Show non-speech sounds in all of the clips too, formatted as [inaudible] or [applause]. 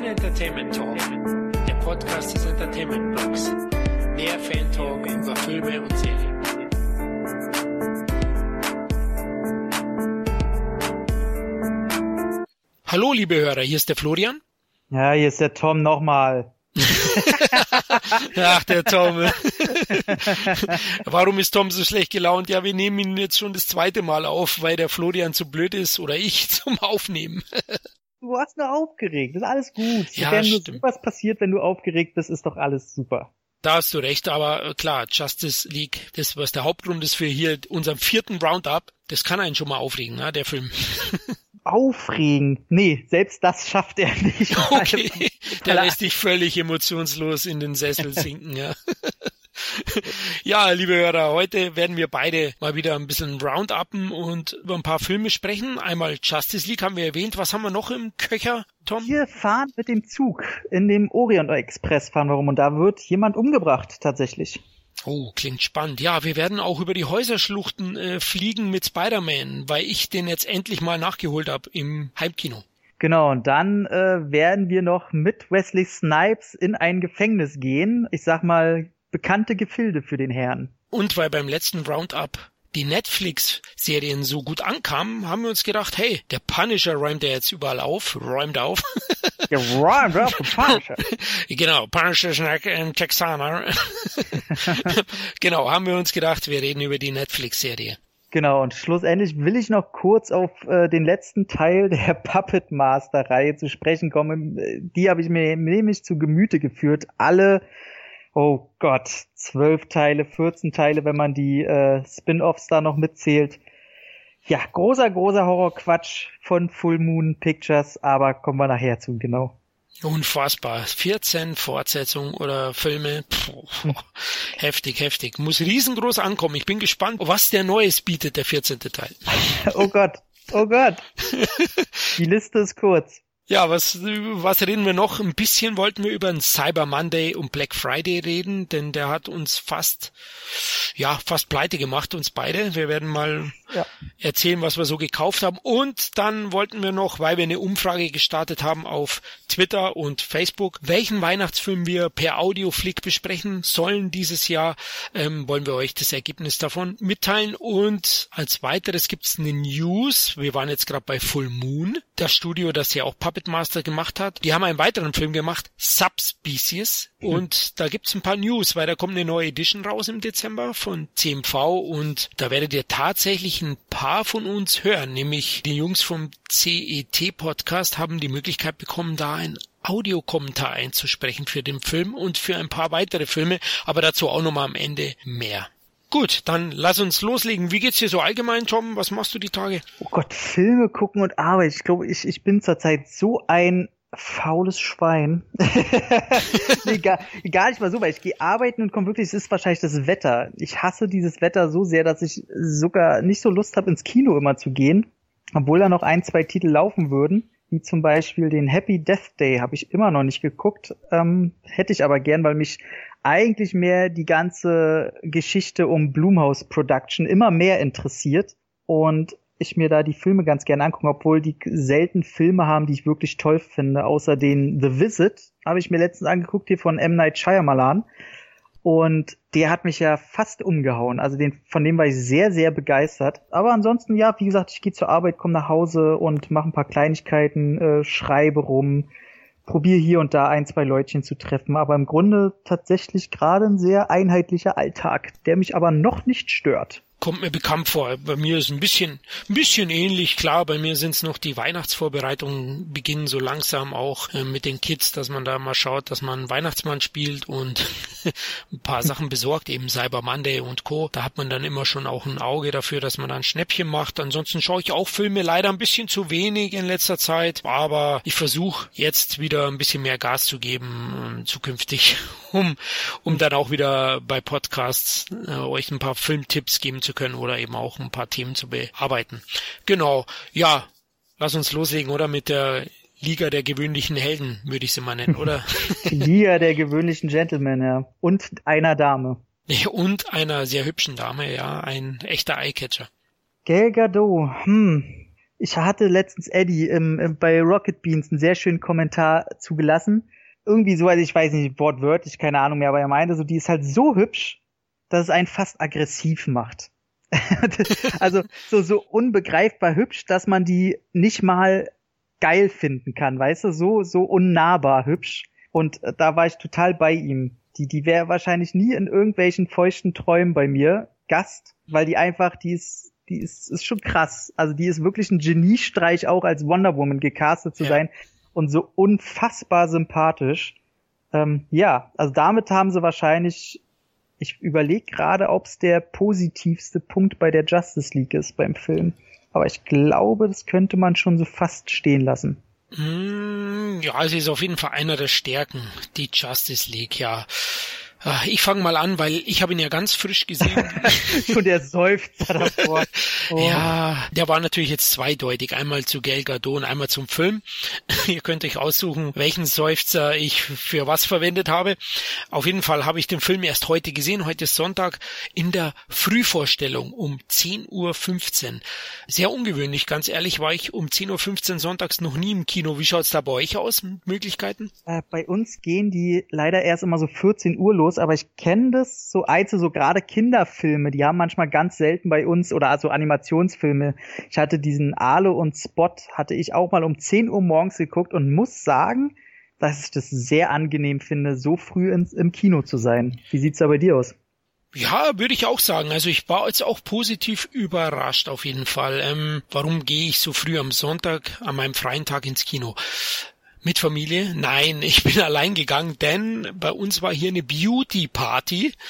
Sin Entertainment Talk, der Podcast des Entertainment Blogs. Mehr Fan Talk über Filme und Serien. Hallo, liebe Hörer, hier ist der Florian. Ja, hier ist der Tom nochmal. [laughs] Ach, der Tom. Warum ist Tom so schlecht gelaunt? Ja, wir nehmen ihn jetzt schon das zweite Mal auf, weil der Florian zu blöd ist oder ich [laughs] zum Aufnehmen. Du warst nur aufgeregt, das ist alles gut. Ja, wenn stimmt. was passiert, wenn du aufgeregt bist, ist doch alles super. Da hast du recht, aber äh, klar, Justice League, das was der Hauptgrund ist für hier unserem vierten Roundup, das kann einen schon mal aufregen, ne, der Film. [laughs] Aufregen. Nee, selbst das schafft er nicht. Okay, [laughs] der lässt dich völlig emotionslos in den Sessel sinken, ja. [laughs] Ja, liebe Hörer, heute werden wir beide mal wieder ein bisschen rounduppen und über ein paar Filme sprechen. Einmal Justice League haben wir erwähnt. Was haben wir noch im Köcher, Tom? Wir fahren mit dem Zug in dem Orient Express fahren wir rum und da wird jemand umgebracht tatsächlich. Oh, klingt spannend. Ja, wir werden auch über die Häuserschluchten äh, fliegen mit Spider-Man, weil ich den jetzt endlich mal nachgeholt habe im Heimkino. Genau, und dann äh, werden wir noch mit Wesley Snipes in ein Gefängnis gehen. Ich sag mal, bekannte Gefilde für den Herrn. Und weil beim letzten Roundup die Netflix-Serien so gut ankamen, haben wir uns gedacht, hey, der Punisher räumt ja jetzt überall auf, räumt auf. Ja, right, right, the Punisher. [laughs] genau, Punisher Snack ein Texaner. [laughs] genau, haben wir uns gedacht, wir reden über die Netflix-Serie. Genau, und schlussendlich will ich noch kurz auf äh, den letzten Teil der [laughs] Puppet Master Reihe zu sprechen kommen. Äh, Die habe ich mir nämlich zu Gemüte geführt. Alle, oh Gott, zwölf Teile, 14 Teile, wenn man die äh, Spin-offs da noch mitzählt. Ja, großer, großer Horrorquatsch von Full Moon Pictures, aber kommen wir nachher zu, genau. Unfassbar. 14 Fortsetzungen oder Filme. Puh, heftig, heftig. Muss riesengroß ankommen. Ich bin gespannt, was der Neues bietet, der 14. Teil. Oh Gott, oh Gott. [laughs] Die Liste ist kurz. Ja, was, was reden wir noch? Ein bisschen wollten wir über einen Cyber Monday und Black Friday reden, denn der hat uns fast, ja, fast pleite gemacht, uns beide. Wir werden mal Ja. erzählen, was wir so gekauft haben. Und dann wollten wir noch, weil wir eine Umfrage gestartet haben auf Twitter und Facebook, welchen Weihnachtsfilm wir per Audioflick besprechen sollen dieses Jahr, ähm, wollen wir euch das Ergebnis davon mitteilen. Und als weiteres gibt's eine News. Wir waren jetzt gerade bei Full Moon, das Studio, das ja auch Puppet Master gemacht hat. Die haben einen weiteren Film gemacht, Subspecies. Und da gibt's ein paar News, weil da kommt eine neue Edition raus im Dezember von CMV und da werdet ihr tatsächlich ein paar von uns hören, nämlich die Jungs vom CET Podcast haben die Möglichkeit bekommen, da ein Audiokommentar einzusprechen für den Film und für ein paar weitere Filme, aber dazu auch nochmal am Ende mehr. Gut, dann lass uns loslegen. Wie geht's dir so allgemein, Tom? Was machst du die Tage? Oh Gott, Filme gucken und Arbeit. Ich glaube, ich, ich bin zurzeit so ein faules Schwein. [laughs] nee, gar, gar nicht mal so, weil ich gehe arbeiten und komme wirklich, es ist wahrscheinlich das Wetter. Ich hasse dieses Wetter so sehr, dass ich sogar nicht so Lust habe, ins Kino immer zu gehen. Obwohl da noch ein, zwei Titel laufen würden. Wie zum Beispiel den Happy Death Day habe ich immer noch nicht geguckt. Ähm, hätte ich aber gern, weil mich eigentlich mehr die ganze Geschichte um Blumhouse Production immer mehr interessiert. Und ich mir da die Filme ganz gerne angucken, obwohl die selten Filme haben, die ich wirklich toll finde. Außer den The Visit habe ich mir letztens angeguckt, hier von M. Night Shyamalan. Und der hat mich ja fast umgehauen. Also den, von dem war ich sehr, sehr begeistert. Aber ansonsten, ja, wie gesagt, ich gehe zur Arbeit, komme nach Hause und mache ein paar Kleinigkeiten, äh, schreibe rum, probiere hier und da ein, zwei Leutchen zu treffen. Aber im Grunde tatsächlich gerade ein sehr einheitlicher Alltag, der mich aber noch nicht stört. Kommt mir bekannt vor. Bei mir ist ein bisschen, ein bisschen ähnlich. Klar, bei mir sind es noch die Weihnachtsvorbereitungen, beginnen so langsam auch äh, mit den Kids, dass man da mal schaut, dass man Weihnachtsmann spielt und [laughs] ein paar Sachen besorgt, eben Cyber Monday und Co. Da hat man dann immer schon auch ein Auge dafür, dass man dann Schnäppchen macht. Ansonsten schaue ich auch Filme leider ein bisschen zu wenig in letzter Zeit, aber ich versuche jetzt wieder ein bisschen mehr Gas zu geben äh, zukünftig, [laughs] um, um dann auch wieder bei Podcasts äh, euch ein paar Filmtipps geben zu können oder eben auch ein paar Themen zu bearbeiten. Genau, ja, lass uns loslegen, oder mit der Liga der gewöhnlichen Helden, würde ich sie mal nennen, oder? [laughs] Liga der gewöhnlichen Gentlemen, ja. Und einer Dame. [laughs] Und einer sehr hübschen Dame, ja, ein echter Eyecatcher. Gal Gadot, hm. Ich hatte letztens Eddie im, bei Rocket Beans einen sehr schönen Kommentar zugelassen. Irgendwie so, also ich weiß nicht, wortwörtlich, keine Ahnung mehr, aber er meinte so, die ist halt so hübsch, dass es einen fast aggressiv macht. [laughs] also so, so unbegreifbar hübsch, dass man die nicht mal geil finden kann, weißt du, so, so unnahbar hübsch. Und äh, da war ich total bei ihm. Die, die wäre wahrscheinlich nie in irgendwelchen feuchten Träumen bei mir Gast, weil die einfach, die ist, die ist, ist schon krass. Also die ist wirklich ein Geniestreich auch als Wonder Woman gecastet zu ja. sein und so unfassbar sympathisch. Ähm, ja, also damit haben sie wahrscheinlich ich überlege gerade, ob es der positivste Punkt bei der Justice League ist beim Film. Aber ich glaube, das könnte man schon so fast stehen lassen. Mm, ja, es ist auf jeden Fall einer der Stärken, die Justice League, ja. Ah, ich fange mal an, weil ich habe ihn ja ganz frisch gesehen. [laughs] Schon der Seufzer davor. [laughs] Oh. Ja, der war natürlich jetzt zweideutig. Einmal zu Gal Gadot und einmal zum Film. [laughs] Ihr könnt euch aussuchen, welchen Seufzer ich für was verwendet habe. Auf jeden Fall habe ich den Film erst heute gesehen. Heute ist Sonntag in der Frühvorstellung um 10.15 Uhr. Sehr ungewöhnlich, ganz ehrlich, war ich um 10.15 Uhr sonntags noch nie im Kino. Wie schaut's da bei euch aus mit Möglichkeiten? Äh, bei uns gehen die leider erst immer so 14 Uhr los, aber ich kenne das so alte, so gerade Kinderfilme, die haben manchmal ganz selten bei uns oder also Animationsfilme. Ich hatte diesen Ale und Spot, hatte ich auch mal um 10 Uhr morgens geguckt und muss sagen, dass ich das sehr angenehm finde, so früh ins, im Kino zu sein. Wie sieht's da bei dir aus? Ja, würde ich auch sagen. Also ich war jetzt auch positiv überrascht auf jeden Fall. Ähm, warum gehe ich so früh am Sonntag, an meinem freien Tag ins Kino? Mit Familie? Nein, ich bin [laughs] allein gegangen, denn bei uns war hier eine Beauty Party. [laughs]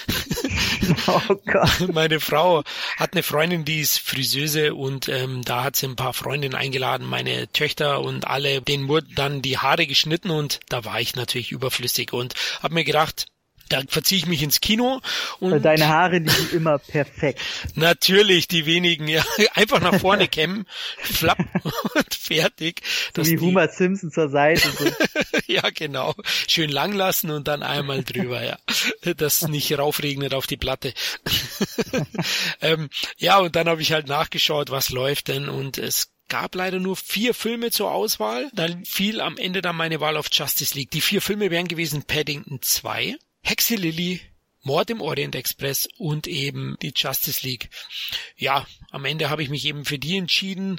Oh Gott. [laughs] Meine Frau hat eine Freundin, die ist Friseuse und ähm, da hat sie ein paar Freundinnen eingeladen, meine Töchter und alle, denen wurden dann die Haare geschnitten und da war ich natürlich überflüssig und habe mir gedacht, da verziehe ich mich ins Kino und deine Haare liegen immer perfekt. [laughs] Natürlich, die wenigen, ja, [laughs] einfach nach vorne [laughs] kämmen, flapp und fertig. Wie Homer Simpson zur Seite. So. ja, genau. Schön lang lassen und dann einmal drüber, ja. Das nicht raufregnet auf die Platte. ähm, ja, und dann habe ich halt nachgeschaut, was läuft denn und es gab leider nur vier Filme zur Auswahl. Dann fiel am Ende dann meine Wahl auf Justice League. Die vier Filme wären gewesen Paddington 2, Hexe Lilly, Mord im Orient Express und eben die Justice League. Ja, am Ende habe ich mich eben für die entschieden.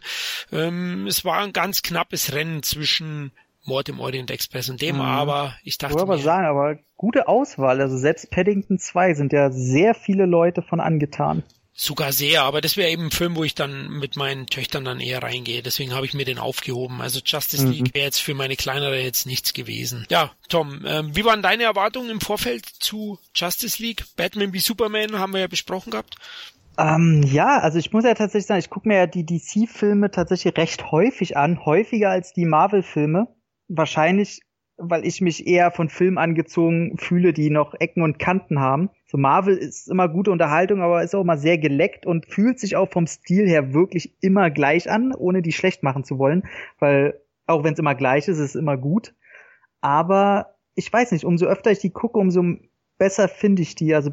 Ähm, es war ein ganz knappes Rennen zwischen Mord im Orient Express und dem, mhm. aber ich dachte. Ich aber sagen, aber gute Auswahl. Also selbst Paddington 2 sind ja sehr viele Leute von angetan. Sogar sehr, aber das wäre eben ein Film, wo ich dann mit meinen Töchtern dann eher reingehe. Deswegen habe ich mir den aufgehoben. Also Justice mhm. League wäre jetzt für meine kleinere jetzt nichts gewesen. Ja, Tom, ähm, wie waren deine Erwartungen im Vorfeld zu Justice League? Batman wie Superman haben wir ja besprochen gehabt. Ähm, ja, also ich muss ja tatsächlich sagen, ich gucke mir ja die DC-Filme tatsächlich recht häufig an, häufiger als die Marvel-Filme. Wahrscheinlich weil ich mich eher von Filmen angezogen fühle, die noch Ecken und Kanten haben. So Marvel ist immer gute Unterhaltung, aber ist auch immer sehr geleckt und fühlt sich auch vom Stil her wirklich immer gleich an, ohne die schlecht machen zu wollen, weil auch wenn es immer gleich ist, ist es immer gut. Aber ich weiß nicht, umso öfter ich die gucke, umso besser finde ich die. Also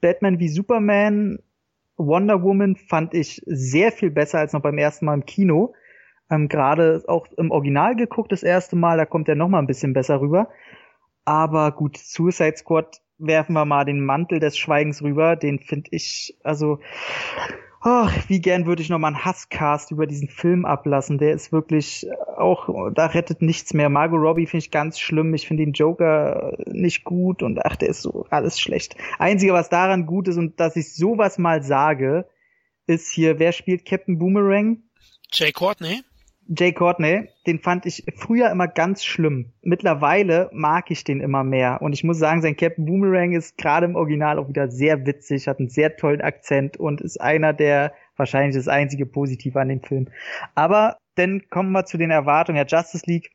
Batman wie Superman, Wonder Woman fand ich sehr viel besser als noch beim ersten Mal im Kino ähm, gerade auch im Original geguckt das erste Mal, da kommt er noch mal ein bisschen besser rüber. Aber gut, Suicide Squad werfen wir mal den Mantel des Schweigens rüber, den finde ich, also, oh, wie gern würde ich noch mal einen Hasscast über diesen Film ablassen. Der ist wirklich auch, da rettet nichts mehr. Margot Robbie finde ich ganz schlimm. Ich finde den Joker nicht gut und ach, der ist so alles schlecht. Einzige, was daran gut ist und dass ich sowas mal sage, ist hier, wer spielt Captain Boomerang? Jay Courtney. Jay Courtney, den fand ich früher immer ganz schlimm. Mittlerweile mag ich den immer mehr. Und ich muss sagen, sein Captain Boomerang ist gerade im Original auch wieder sehr witzig, hat einen sehr tollen Akzent und ist einer der wahrscheinlich das einzige Positive an dem Film. Aber dann kommen wir zu den Erwartungen. Ja, Justice League,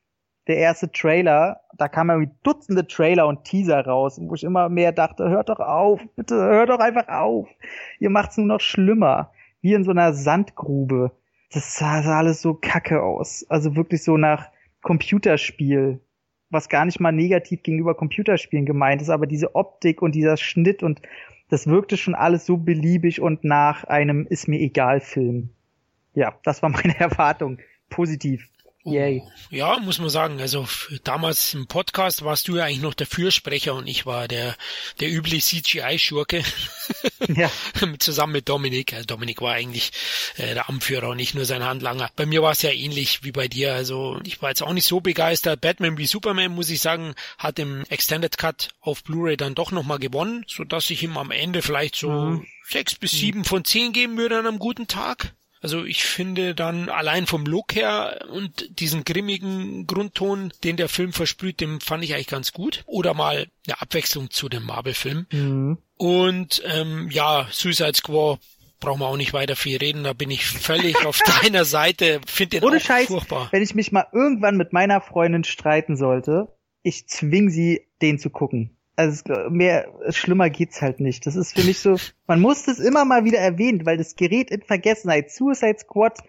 der erste Trailer, da kamen irgendwie Dutzende Trailer und Teaser raus, wo ich immer mehr dachte, hört doch auf, bitte hört doch einfach auf. Ihr macht's nur noch schlimmer. Wie in so einer Sandgrube das sah, sah alles so kacke aus. Also wirklich so nach Computerspiel, was gar nicht mal negativ gegenüber Computerspielen gemeint ist, aber diese Optik und dieser Schnitt und das wirkte schon alles so beliebig und nach einem ist mir egal Film. Ja, das war meine [laughs] Erwartung. positiv. Yay. Ja, muss man sagen. Also damals im Podcast warst du ja eigentlich noch der Fürsprecher und ich war der der übliche CGI-Schurke. [laughs] Ja. [laughs] Zusammen mit Dominik. Also Dominik war eigentlich äh, der Anführer und nicht nur sein Handlanger. Bei mir war es ja ähnlich wie bei dir. Also ich war jetzt auch nicht so begeistert. Batman wie Superman, muss ich sagen, hat im Extended Cut auf Blu-ray dann doch nochmal gewonnen, so dass ich ihm am Ende vielleicht so mhm. sechs bis sieben von zehn geben würde an einem guten Tag. Also ich finde dann allein vom Look her und diesen grimmigen Grundton, den der Film versprüht, den fand ich eigentlich ganz gut. Oder mal eine Abwechslung zu dem Marvel-Film. Mhm. Und ähm, ja, Suicide Squad brauchen wir auch nicht weiter viel reden, da bin ich völlig auf [laughs] deiner Seite, finde den Ohne auch Scheiß, furchtbar. Wenn ich mich mal irgendwann mit meiner Freundin streiten sollte, ich zwing sie, den zu gucken also mehr schlimmer geht's halt nicht. Das ist für mich so, man muss das immer mal wieder erwähnen, weil das gerät in Vergessenheit. Suicide Squad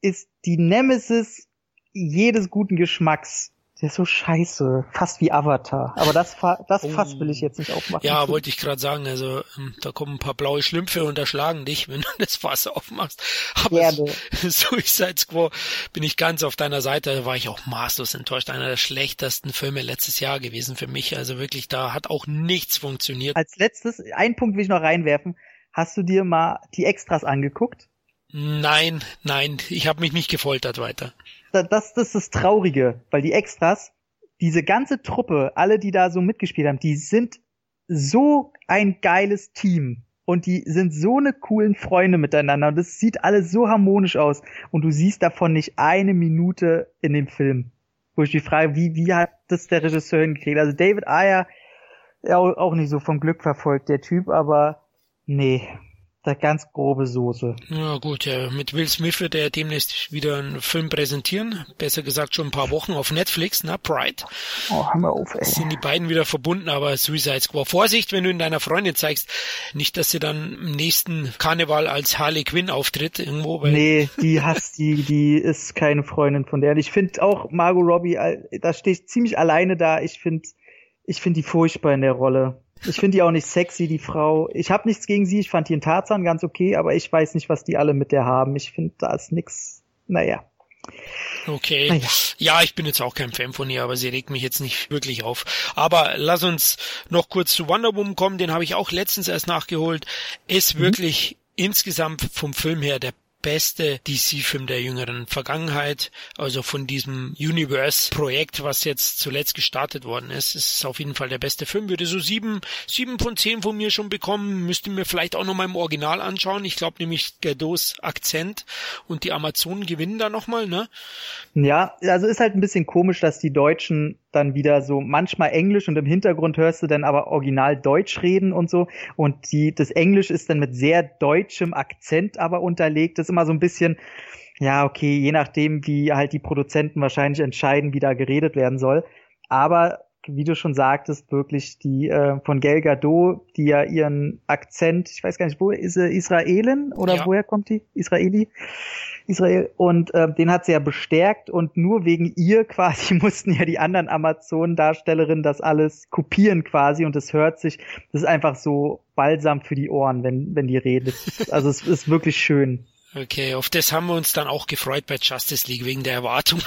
ist die Nemesis jedes guten Geschmacks. Der ist so scheiße, fast wie Avatar. Aber das, das oh. Fass will ich jetzt nicht aufmachen. Ja, wollte ich gerade sagen. Also ähm, da kommen ein paar blaue Schlümpfe und erschlagen dich, [laughs] wenn du das Fass aufmachst. Aber Gerne. Suicide Squad bin ich ganz auf deiner Seite. Da war ich auch maßlos enttäuscht. Einer der schlechtesten Filme letztes Jahr gewesen für mich. Also wirklich, da hat auch nichts funktioniert. Als letztes, einen Punkt will ich noch reinwerfen. Hast du dir mal die Extras angeguckt? Nein, nein, ich habe mich nicht gefoltert weiter das, das ist das Traurige, weil die Extras, diese ganze Truppe, alle, die da so mitgespielt haben, die sind so ein geiles Team. Und die sind so eine coolen Freunde miteinander. Und das sieht alles so harmonisch aus. Und du siehst davon nicht eine Minute in dem Film. Wo ich mich frage, wie, wie hat das der Regisseur hingekriegt? Also David Ayer, auch nicht so vom Glück verfolgt, der Typ, aber nee, der ganz grobe Soße. Ja gut, ja, mit Will Smith wird er demnächst wieder einen Film präsentieren. Besser gesagt schon ein paar Wochen auf Netflix, na, Pride. Oh, hör mal auf, ey. Sind die beiden wieder verbunden, aber Suicide Squad. Vorsicht, wenn du in deiner Freundin zeigst, nicht, dass sie dann im nächsten Karneval als Harley Quinn auftritt irgendwo. Weil nee, die hasst die, die ist keine Freundin von der. Und ich finde auch Margot Robbie, da stehe ich ziemlich alleine da. Ich finde, ich finde die furchtbar in der Rolle. Ich finde die auch nicht sexy, die Frau. Ich habe nichts gegen sie, ich fand die in Tarzan ganz okay, aber ich weiß nicht, was die alle mit der haben. Ich finde, da ist nix. Naja. Okay. Naja. Ja, ich bin jetzt auch kein Fan von ihr, aber sie regt mich jetzt nicht wirklich auf. Aber lass uns noch kurz zu Wonder Woman kommen, den habe ich auch letztens erst nachgeholt. Ist mhm. wirklich insgesamt vom Film her der beste DC-Film der jüngeren Vergangenheit, also von diesem Universe-Projekt, was jetzt zuletzt gestartet worden ist. ist auf jeden Fall der beste Film. Würde so sieben, sieben von zehn von mir schon bekommen. Müsste mir vielleicht auch nochmal im Original anschauen. Ich glaube nämlich Gados Akzent und die Amazonen gewinnen da nochmal, ne? Ja, also ist halt ein bisschen komisch, dass die Deutschen dann wieder so manchmal Englisch und im Hintergrund hörst du dann aber original Deutsch reden und so. Und die, das Englisch ist dann mit sehr deutschem Akzent aber unterlegt. Das ist immer so ein bisschen, ja, okay, je nachdem, wie halt die Produzenten wahrscheinlich entscheiden, wie da geredet werden soll. Aber wie du schon sagtest, wirklich die äh, von Gal Gadot, die ja ihren Akzent, ich weiß gar nicht, wo ist sie, Israelin oder ja. woher kommt die? Israeli? Israel und äh, den hat sie ja bestärkt und nur wegen ihr [laughs] quasi mussten ja die anderen Amazon-Darstellerinnen das alles kopieren quasi und es hört sich, das ist einfach so balsam für die Ohren, wenn, wenn die redet. Also es ist wirklich schön. Okay, auf das haben wir uns dann auch gefreut bei Justice League wegen der Erwartung.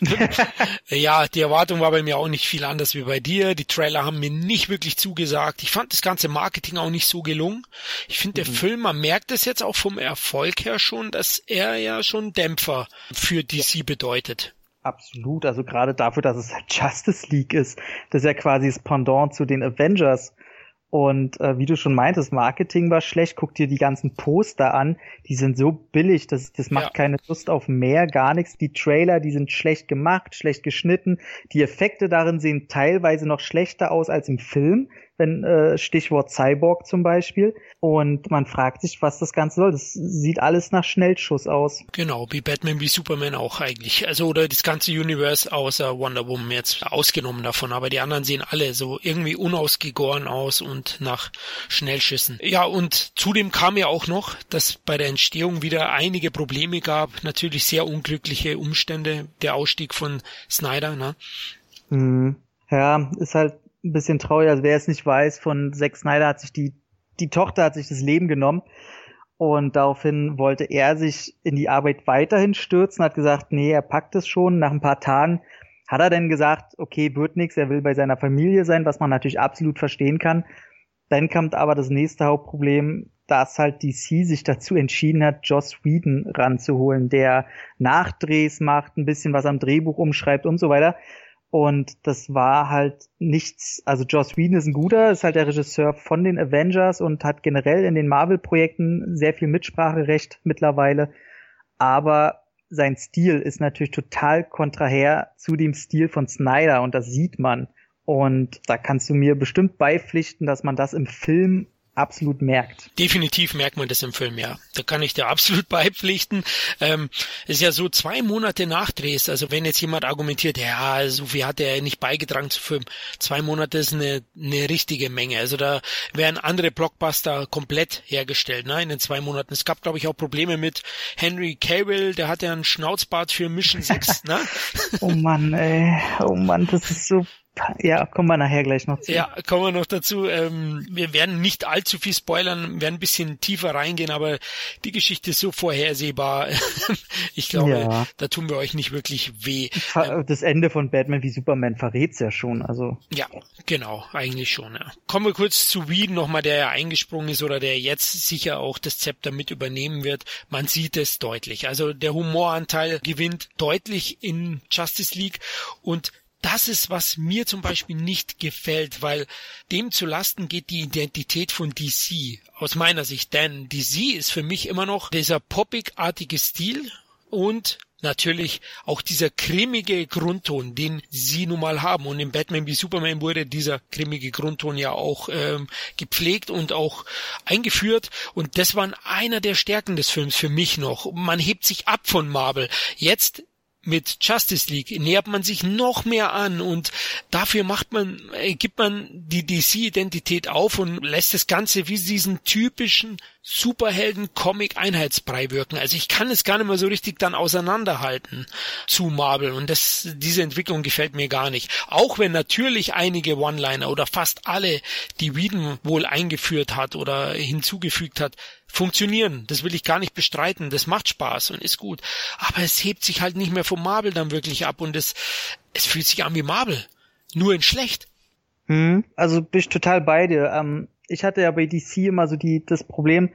[laughs] ja, die Erwartung war bei mir auch nicht viel anders wie bei dir. Die Trailer haben mir nicht wirklich zugesagt. Ich fand das ganze Marketing auch nicht so gelungen. Ich finde, der mhm. Film, man merkt es jetzt auch vom Erfolg her schon, dass er ja schon Dämpfer für DC bedeutet. Absolut, also gerade dafür, dass es halt Justice League ist, das ist ja quasi das Pendant zu den Avengers. Und äh, wie du schon meintest, Marketing war schlecht. Guck dir die ganzen Poster an. Die sind so billig, das, das macht ja. keine Lust auf mehr, gar nichts. Die Trailer, die sind schlecht gemacht, schlecht geschnitten. Die Effekte darin sehen teilweise noch schlechter aus als im Film wenn äh, Stichwort Cyborg zum Beispiel. Und man fragt sich, was das Ganze soll. Das sieht alles nach Schnellschuss aus. Genau, wie Batman, wie Superman auch eigentlich. Also oder das ganze Universe außer Wonder Woman jetzt ausgenommen davon. Aber die anderen sehen alle so irgendwie unausgegoren aus und nach Schnellschüssen. Ja, und zudem kam ja auch noch, dass bei der Entstehung wieder einige Probleme gab. Natürlich sehr unglückliche Umstände. Der Ausstieg von Snyder, ne? Mhm. Ja, ist halt ein bisschen traurig. Also wer es nicht weiß, von Zack Snyder hat sich die, die Tochter hat sich das Leben genommen. Und daraufhin wollte er sich in die Arbeit weiterhin stürzen, hat gesagt, nee, er packt es schon. Nach ein paar Tagen hat er dann gesagt, okay, wird nix, er will bei seiner Familie sein, was man natürlich absolut verstehen kann. Dann kommt aber das nächste Hauptproblem, dass halt DC sich dazu entschieden hat, Joss Whedon ranzuholen, der Nachdrehs macht, ein bisschen was am Drehbuch umschreibt und so weiter. Und das war halt nichts, also Joss Whedon ist ein guter, ist halt der Regisseur von den Avengers und hat generell in den Marvel-Projekten sehr viel Mitspracherecht mittlerweile. Aber sein Stil ist natürlich total kontraher zu dem Stil von Snyder und das sieht man. Und da kannst du mir bestimmt beipflichten, dass man das im Film absolut merkt. Definitiv merkt man das im Film, ja. Da kann ich dir [laughs] absolut beipflichten. Ähm, ist ja so zwei Monate Nachdrehs. Also wenn jetzt jemand argumentiert, ja, so viel hat er nicht beigetragen zu Film. Zwei Monate ist eine, eine richtige Menge. Also da werden andere Blockbuster komplett hergestellt, ne, in den zwei Monaten. Es gab, glaube ich, auch Probleme mit Henry Cavill, der hat ja einen Schnauzbart für Mission 6, ne? [laughs] oh Mann, ey. Oh Mann, das ist so ja, kommen wir nachher gleich noch zu. Ja, kommen wir noch dazu. Ähm, wir werden nicht allzu viel spoilern, werden ein bisschen tiefer reingehen, aber die Geschichte ist so vorhersehbar. [laughs] ich glaube, ja. da tun wir euch nicht wirklich weh. Das Ende von Batman wie Superman verrät's ja schon, also. Ja, genau, eigentlich schon, ja. Kommen wir kurz zu Whedon nochmal, der ja eingesprungen ist oder der jetzt sicher auch das Zepter mit übernehmen wird. Man sieht es deutlich. Also der Humoranteil gewinnt deutlich in Justice League und das ist, was mir zum Beispiel nicht gefällt, weil dem zu Lasten geht die Identität von DC aus meiner Sicht. Denn DC ist für mich immer noch dieser poppig-artige Stil und natürlich auch dieser cremige Grundton, den sie nun mal haben. Und in Batman wie Superman wurde dieser cremige Grundton ja auch ähm, gepflegt und auch eingeführt. Und das war einer der Stärken des Films für mich noch. Man hebt sich ab von Marvel. Jetzt mit Justice League nähert man sich noch mehr an und dafür macht man, äh, gibt man die DC-Identität auf und lässt das Ganze wie diesen typischen Superhelden-Comic-Einheitsbrei wirken. Also ich kann es gar nicht mehr so richtig dann auseinanderhalten zu Marvel und das, diese Entwicklung gefällt mir gar nicht. Auch wenn natürlich einige One-Liner oder fast alle, die Whedon wohl eingeführt hat oder hinzugefügt hat, funktionieren. Das will ich gar nicht bestreiten. Das macht Spaß und ist gut. Aber es hebt sich halt nicht mehr vom Marvel dann wirklich ab und es, es fühlt sich an wie Marvel. Nur in schlecht. Hm, also ich total bei dir. Ähm, ich hatte ja bei DC immer so die, das Problem,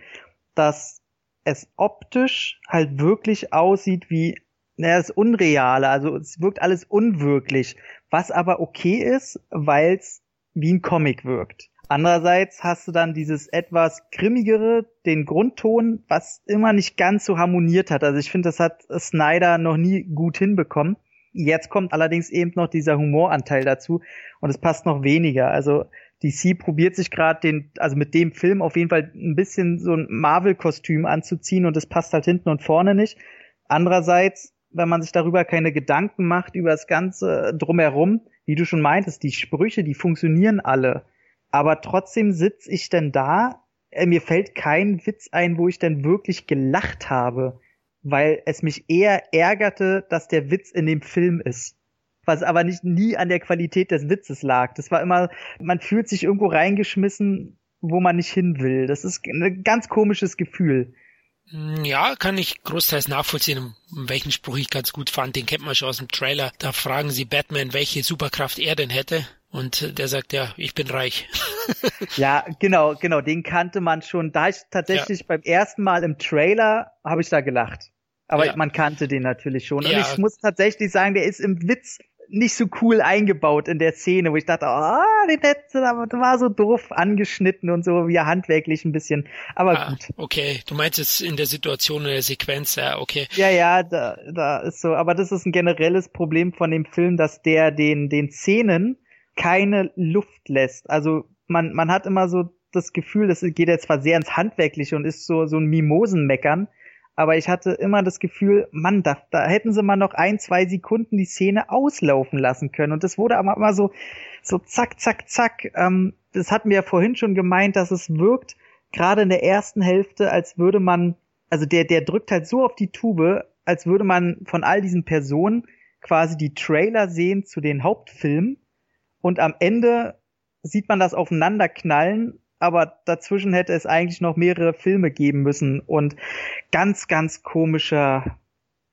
dass es optisch halt wirklich aussieht wie, naja, das Unreale, also es wirkt alles unwirklich, was aber okay ist, weil es wie ein Comic wirkt. Andererseits hast du dann dieses etwas grimmigere, den Grundton, was immer nicht ganz so harmoniert hat. Also ich finde, das hat Snyder noch nie gut hinbekommen. Jetzt kommt allerdings eben noch dieser Humoranteil dazu und es passt noch weniger. Also DC probiert sich gerade den, also mit dem Film auf jeden Fall ein bisschen so ein Marvel-Kostüm anzuziehen und das passt halt hinten und vorne nicht. Andererseits, wenn man sich darüber keine Gedanken macht, über das Ganze drumherum, wie du schon meintest, die Sprüche, die funktionieren alle. Aber trotzdem sitz ich denn da, äh, mir fällt kein Witz ein, wo ich denn wirklich gelacht habe, weil es mich eher ärgerte, dass der Witz in dem Film ist was aber nicht nie an der Qualität des Witzes lag. Das war immer, man fühlt sich irgendwo reingeschmissen, wo man nicht hin will. Das ist ein ganz komisches Gefühl. Hm, ja, kann ich großteils nachvollziehen, welchen Spruch ich ganz gut fand. Den kennt man schon aus dem Trailer. Da fragen sie Batman, welche Superkraft er denn hätte. Und der sagt, ja, ich bin reich. [laughs] ja, genau, genau, den kannte man schon. Da ich tatsächlich ja. beim ersten Mal im Trailer habe ich da gelacht. Aber ja. man kannte den natürlich schon. Und ich muss tatsächlich sagen, der ist im Witz nicht so cool eingebaut in der Szene, wo ich dachte, ah, oh, den hätte, aber war so doof angeschnitten und so, wie handwerklich ein bisschen. Aber ah, gut. Okay, du meinst jetzt in der Situation, in der Sequenz, ja, okay. Ja, ja, da, da ist so. Aber das ist ein generelles Problem von dem Film, dass der den, den Szenen keine Luft lässt. Also man, man hat immer so das Gefühl, das geht jetzt zwar sehr ins Handwerkliche und ist so, so ein Mimosenmeckern, aber ich hatte immer das Gefühl, Mann, da, da hätten sie mal noch ein, zwei Sekunden die Szene auslaufen lassen können. Und das wurde aber immer so, so zack, zack, zack. Ähm, das hatten wir ja vorhin schon gemeint, dass es wirkt, gerade in der ersten Hälfte, als würde man, also der, der drückt halt so auf die Tube, als würde man von all diesen Personen quasi die Trailer sehen zu den Hauptfilmen und am Ende sieht man das aufeinander knallen aber dazwischen hätte es eigentlich noch mehrere Filme geben müssen und ganz, ganz komischer,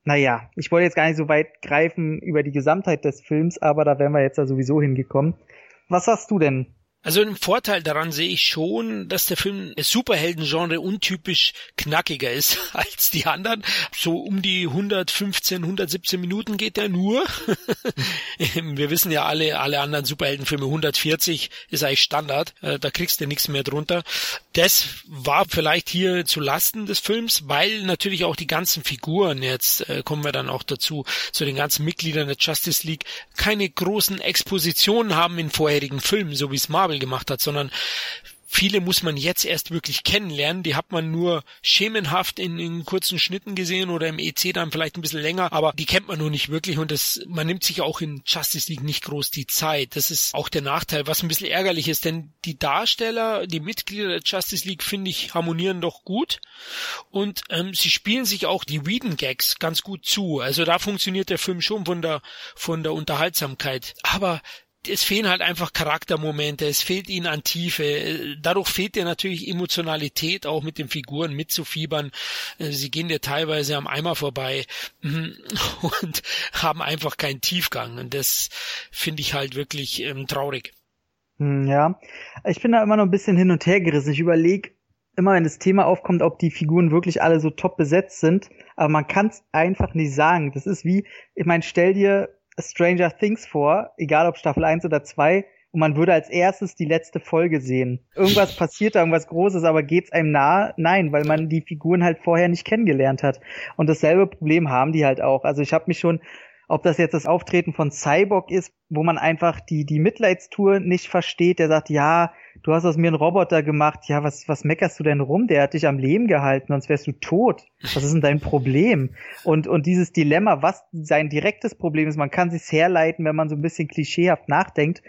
naja, ich wollte jetzt gar nicht so weit greifen über die Gesamtheit des Films, aber da wären wir jetzt ja sowieso hingekommen. Was sagst du denn? Also einen Vorteil daran sehe ich schon, dass der Film Superhelden-Genre untypisch knackiger ist [laughs] als die anderen. So um die 115, 117 Minuten geht der nur. [laughs] Wir wissen ja alle, alle anderen Superheldenfilme 140 ist eigentlich Standard. Äh, da kriegst du nichts mehr drunter. Das war vielleicht hier zu Lasten des Films, weil natürlich auch die ganzen Figuren, jetzt äh, kommen wir dann auch dazu, zu den ganzen Mitgliedern der Justice League, keine großen Expositionen haben in vorherigen Filmen, so wie es Marvel Marvel gemacht hat, sondern viele muss man jetzt erst wirklich kennenlernen. Die hat man nur schemenhaft in, in kurzen Schnitten gesehen oder im EC dann vielleicht ein bisschen länger, aber die kennt man nur nicht wirklich und das, man nimmt sich auch in Justice League nicht groß die Zeit. Das ist auch der Nachteil, was ein bisschen ärgerlich ist, denn die Darsteller, die Mitglieder der Justice League, finde ich, harmonieren doch gut und ähm, sie spielen sich auch die Whedon-Gags ganz gut zu. Also da funktioniert der Film schon von der, von der Unterhaltsamkeit. Aber es fehlen halt einfach Charaktermomente, es fehlt ihnen an Tiefe. Dadurch fehlt dir natürlich Emotionalität, auch mit den Figuren mitzufiebern. Sie gehen dir teilweise am Eimer vorbei mhm, [laughs] und haben einfach keinen Tiefgang. Und das finde ich halt wirklich ähm, traurig. Hm, ja, ich bin da immer noch ein bisschen hin und her gerissen. Ich überlege immer, wenn das Thema aufkommt, ob die Figuren wirklich alle so top besetzt sind. Aber man kann es einfach nicht sagen. Das ist wie, ich meine, stell dir Stranger Things vor, egal ob Staffel 1 oder 2, und man würde als erstes die letzte Folge sehen. Irgendwas passiert da, irgendwas Großes, aber geht's einem nahe? Nein, weil man die Figuren halt vorher nicht kennengelernt hat. Und dasselbe Problem haben die halt auch. Also ich habe mich schon ob das jetzt das Auftreten von Cyborg ist, wo man einfach die, die Mitleidstour nicht versteht, der sagt, ja, du hast aus mir einen Roboter gemacht, ja, was, was meckerst du denn rum? Der hat dich am Leben gehalten, sonst wärst du tot. Was ist denn dein Problem? Und, und dieses Dilemma, was sein direktes Problem ist, man kann sich's herleiten, wenn man so ein bisschen klischeehaft nachdenkt,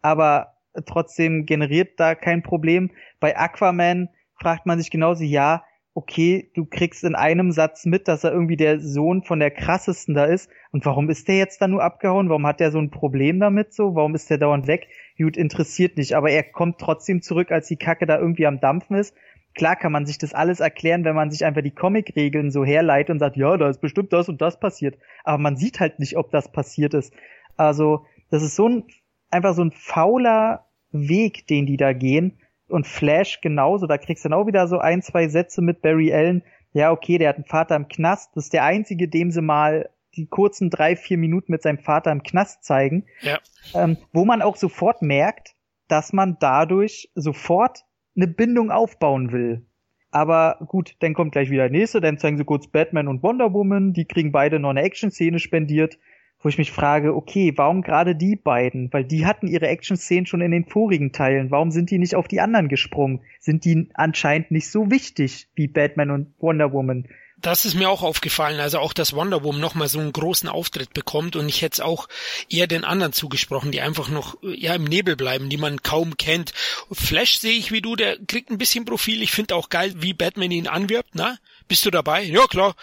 aber trotzdem generiert da kein Problem. Bei Aquaman fragt man sich genauso, ja, okay, du kriegst in einem Satz mit, dass er irgendwie der Sohn von der krassesten da ist. Und warum ist der jetzt da nur abgehauen? Warum hat der so ein Problem damit so? Warum ist der dauernd weg? Gut, interessiert nicht. Aber er kommt trotzdem zurück, als die Kacke da irgendwie am Dampfen ist. Klar kann man sich das alles erklären, wenn man sich einfach die Comic-Regeln so herleitet und sagt, ja, da ist bestimmt das und das passiert. Aber man sieht halt nicht, ob das passiert ist. Also, das ist so ein, einfach so ein fauler Weg, den die da gehen und Flash genauso. Da kriegst du dann auch wieder so ein, zwei Sätze mit Barry Allen. Ja, okay, der hat einen Vater im Knast. Das ist der einzige, dem sie mal die kurzen drei, vier Minuten mit seinem Vater im Knast zeigen. Ja. Ähm, wo man auch sofort merkt, dass man dadurch sofort eine Bindung aufbauen will. Aber gut, dann kommt gleich wieder der nächste, dann zeigen sie kurz Batman und Wonder Woman, die kriegen beide noch eine Action-Szene spendiert wo ich mich frage, okay, warum gerade die beiden? Weil die hatten ihre Action-Szenen schon in den vorigen Teilen. Warum sind die nicht auf die anderen gesprungen? Sind die anscheinend nicht so wichtig wie Batman und Wonder Woman? Das ist mir auch aufgefallen, also auch, dass Wonder Woman nochmal so einen großen Auftritt bekommt und ich hätte es auch eher den anderen zugesprochen, die einfach noch ja im Nebel bleiben, die man kaum kennt. Flash sehe ich wie du, der kriegt ein bisschen Profil. Ich finde auch geil, wie Batman ihn anwirbt, na? Bist du dabei? Ja, klar.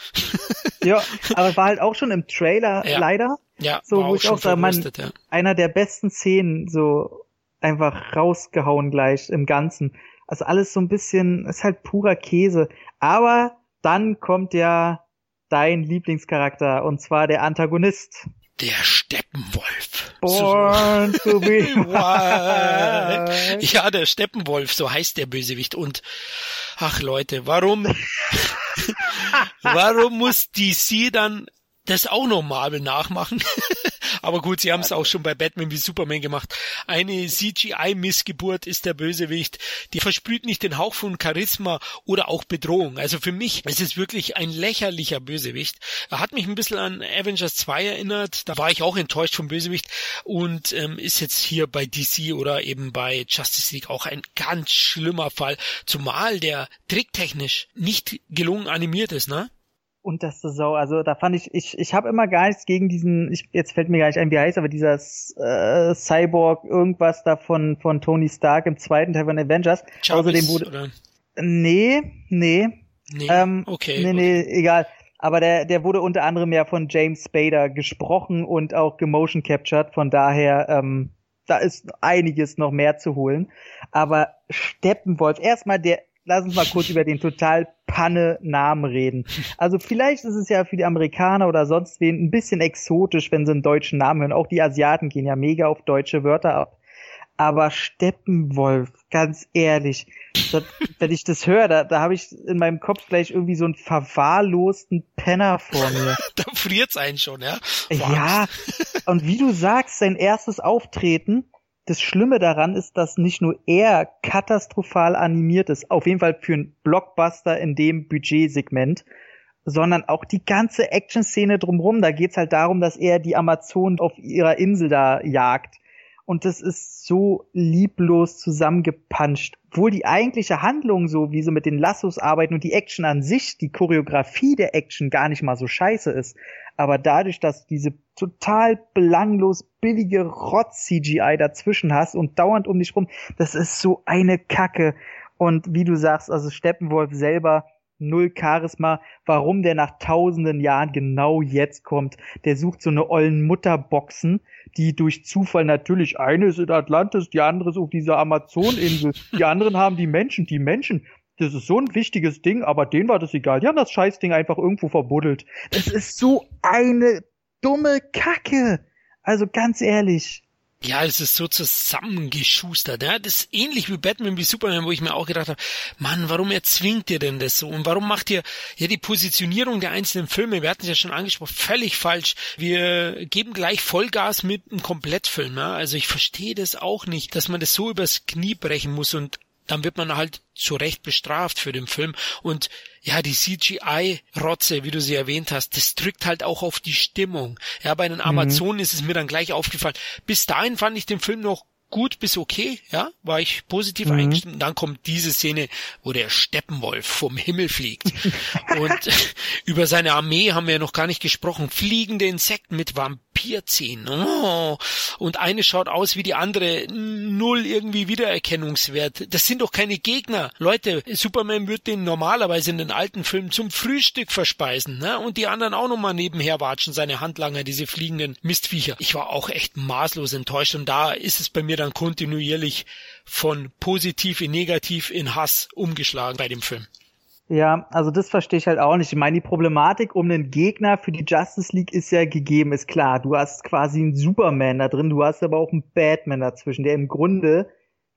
ja, [laughs] aber war halt auch schon im Trailer ja. leider. Ja, so, wo ich auch sage, man, ja. einer der besten Szenen so einfach rausgehauen gleich im Ganzen. Also alles so ein bisschen, ist halt purer Käse. Aber dann kommt ja dein Lieblingscharakter und zwar der Antagonist. Der Steppenwolf. Born so. to be [laughs] Ja, der Steppenwolf, so heißt der Bösewicht. Und ach Leute, warum, [laughs] warum muss DC dann das auch noch Marvel nachmachen. [laughs] Aber gut, sie haben es auch schon bei Batman wie Superman gemacht. Eine CGI-Missgeburt ist der Bösewicht. Die versprüht nicht den Hauch von Charisma oder auch Bedrohung. Also für mich ist es wirklich ein lächerlicher Bösewicht. Er hat mich ein bisschen an Avengers 2 erinnert. Da war ich auch enttäuscht vom Bösewicht und ähm, ist jetzt hier bei DC oder eben bei Justice League auch ein ganz schlimmer Fall. Zumal der tricktechnisch nicht gelungen animiert ist, ne? Unterste Sau. Also da fand ich, ich, ich habe immer gar nichts gegen diesen, ich, jetzt fällt mir gar nicht ein, wie er heißt, aber dieser äh, Cyborg irgendwas da von, von Tony Stark im zweiten Teil von Avengers. Jarvis, Außerdem wurde. Oder? Nee, nee. Nee, ähm, okay. Nee, nee, egal. Aber der, der wurde unter anderem ja von James Spader gesprochen und auch gemotion captured. Von daher ähm, da ist einiges noch mehr zu holen. Aber Steppenwolf, erstmal der, lass uns mal kurz [laughs] über den total Panne-Namen reden. Also vielleicht ist es ja für die Amerikaner oder sonst wen ein bisschen exotisch, wenn sie einen deutschen Namen hören. Auch die Asiaten gehen ja mega auf deutsche Wörter ab. Aber Steppenwolf, ganz ehrlich, das, wenn ich das höre, da, da habe ich in meinem Kopf gleich irgendwie so einen verwahrlosten Penner vor mir. [laughs] da friert's einen schon, ja? Boah. Ja, und wie du sagst, sein erstes Auftreten, das Schlimme daran ist, dass nicht nur er katastrophal animiert ist, auf jeden Fall für einen Blockbuster in dem Budgetsegment, sondern auch die ganze Action-Szene drumherum. Da geht's halt darum, dass er die Amazonen auf ihrer Insel da jagt und das ist so lieblos zusammengepanscht. Obwohl die eigentliche Handlung, so wie sie mit den Lassos arbeiten und die Action an sich, die Choreografie der Action gar nicht mal so scheiße ist. Aber dadurch, dass du diese total belanglos billige Rotz-CGI dazwischen hast und dauernd um dich rum, das ist so eine Kacke. Und wie du sagst, also Steppenwolf selber, null Charisma, warum der nach tausenden Jahren genau jetzt kommt. Der sucht so eine ollen Mutterboxen, die durch Zufall natürlich eine ist in Atlantis, die andere ist auf dieser Amazoninsel, die anderen haben die Menschen, die Menschen. Das ist so ein wichtiges Ding, aber denen war das egal. Die haben das Scheißding einfach irgendwo verbuddelt. Es ist so eine dumme Kacke. Also ganz ehrlich. Ja, es ist so zusammengeschustert. Ja? Das ist ähnlich wie Batman wie Superman, wo ich mir auch gedacht habe, Mann, warum erzwingt ihr denn das so? Und warum macht ihr ja die Positionierung der einzelnen Filme, wir hatten es ja schon angesprochen, völlig falsch. Wir geben gleich Vollgas mit einem Komplettfilm. Ja? Also ich verstehe das auch nicht, dass man das so übers Knie brechen muss und dann wird man halt zu Recht bestraft für den Film. Und ja, die CGI-Rotze, wie du sie erwähnt hast, das drückt halt auch auf die Stimmung. Ja, bei den mhm. Amazonen mhm. ist es mir dann gleich aufgefallen. Bis dahin fand ich den Film noch gut bis okay, ja, war ich positiv mhm. eingestimmt. Und dann kommt diese Szene, wo der Steppenwolf vom Himmel fliegt. [laughs] und [laughs] über seine Armee haben wir ja noch gar nicht gesprochen. Fliegende Insekten mit Vampirzähnen. Oh. Und eine schaut aus wie die andere. Null irgendwie Wiedererkennungswert. Das sind doch keine Gegner. Leute, Superman wird den normalerweise in den alten Filmen zum Frühstück verspeisen, ne? Und die anderen auch nochmal nebenher watschen, seine Handlanger, diese fliegenden Mistviecher. Ich war auch echt maßlos enttäuscht und da ist es bei mir dann kontinuierlich von positiv in negativ in Hass umgeschlagen bei dem Film. Ja, also das verstehe ich halt auch nicht. Ich meine, die Problematik um den Gegner für die Justice League ist ja gegeben, ist klar. Du hast quasi einen Superman da drin, du hast aber auch einen Batman dazwischen, der im Grunde,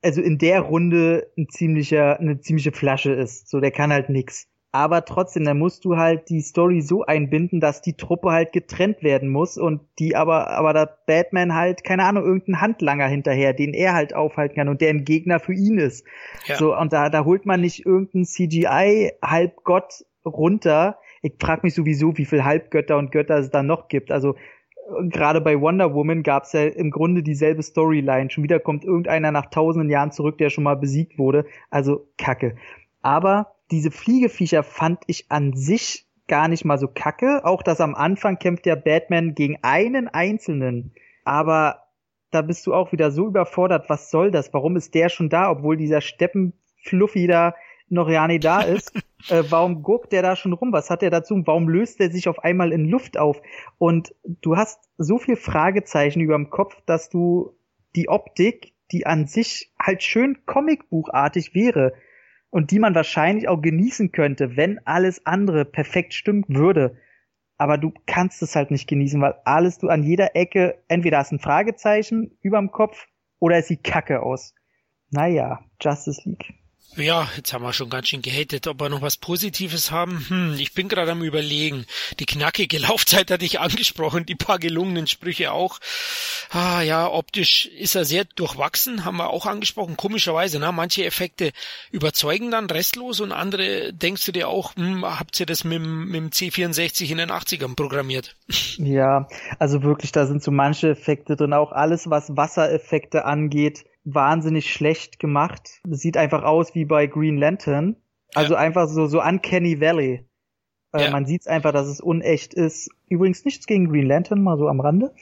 also in der Runde ein ziemlicher, eine ziemliche Flasche ist. So, der kann halt nix aber trotzdem, da musst du halt die Story so einbinden, dass die Truppe halt getrennt werden muss und die aber, aber da Batman halt, keine Ahnung, irgendeinen Handlanger hinterher, den er halt aufhalten kann und der ein Gegner für ihn ist. Ja. So, und da, da holt man nicht irgendeinen CGI-Halbgott runter. Ich frag mich sowieso, wie viel Halbgötter und Götter es da noch gibt. Also, gerade bei Wonder Woman gab es ja im Grunde dieselbe Storyline. Schon wieder kommt irgendeiner nach tausenden Jahren zurück, der schon mal besiegt wurde. Also, Kacke. Aber diese Fliegeviecher fand ich an sich gar nicht mal so kacke. Auch dass am Anfang kämpft der Batman gegen einen einzelnen. Aber da bist du auch wieder so überfordert. Was soll das? Warum ist der schon da, obwohl dieser Steppenfluffy da noch ja nicht da ist? [laughs] äh, warum guckt der da schon rum? Was hat er dazu? Warum löst er sich auf einmal in Luft auf? Und du hast so viel Fragezeichen über dem Kopf, dass du die Optik, die an sich halt schön Comicbuchartig wäre, und die man wahrscheinlich auch genießen könnte, wenn alles andere perfekt stimmen würde. Aber du kannst es halt nicht genießen, weil alles du an jeder Ecke, entweder hast ein Fragezeichen überm Kopf oder es sieht kacke aus. Naja, Justice League. Ja, jetzt haben wir schon ganz schön gehatet, ob wir noch was Positives haben. Hm, ich bin gerade am überlegen. Die knackige [laughs] Laufzeit hatte ich angesprochen, die paar gelungenen Sprüche auch. Ah ja, optisch ist er sehr durchwachsen, haben wir auch angesprochen. Komischerweise, na, manche Effekte überzeugen dann restlos und andere denkst du dir auch, hm, habt ihr das mit, mit dem C64 in den 80ern programmiert? Ja, also wirklich, da sind so manche Effekte drin, auch alles, was Wassereffekte angeht wahnsinnig schlecht gemacht. Sieht einfach aus wie bei Green Lantern. Also ja. einfach so, so Uncanny Valley. Äh, ja. Man sieht einfach, dass es unecht ist. Übrigens nichts gegen Green Lantern, mal so am Rande.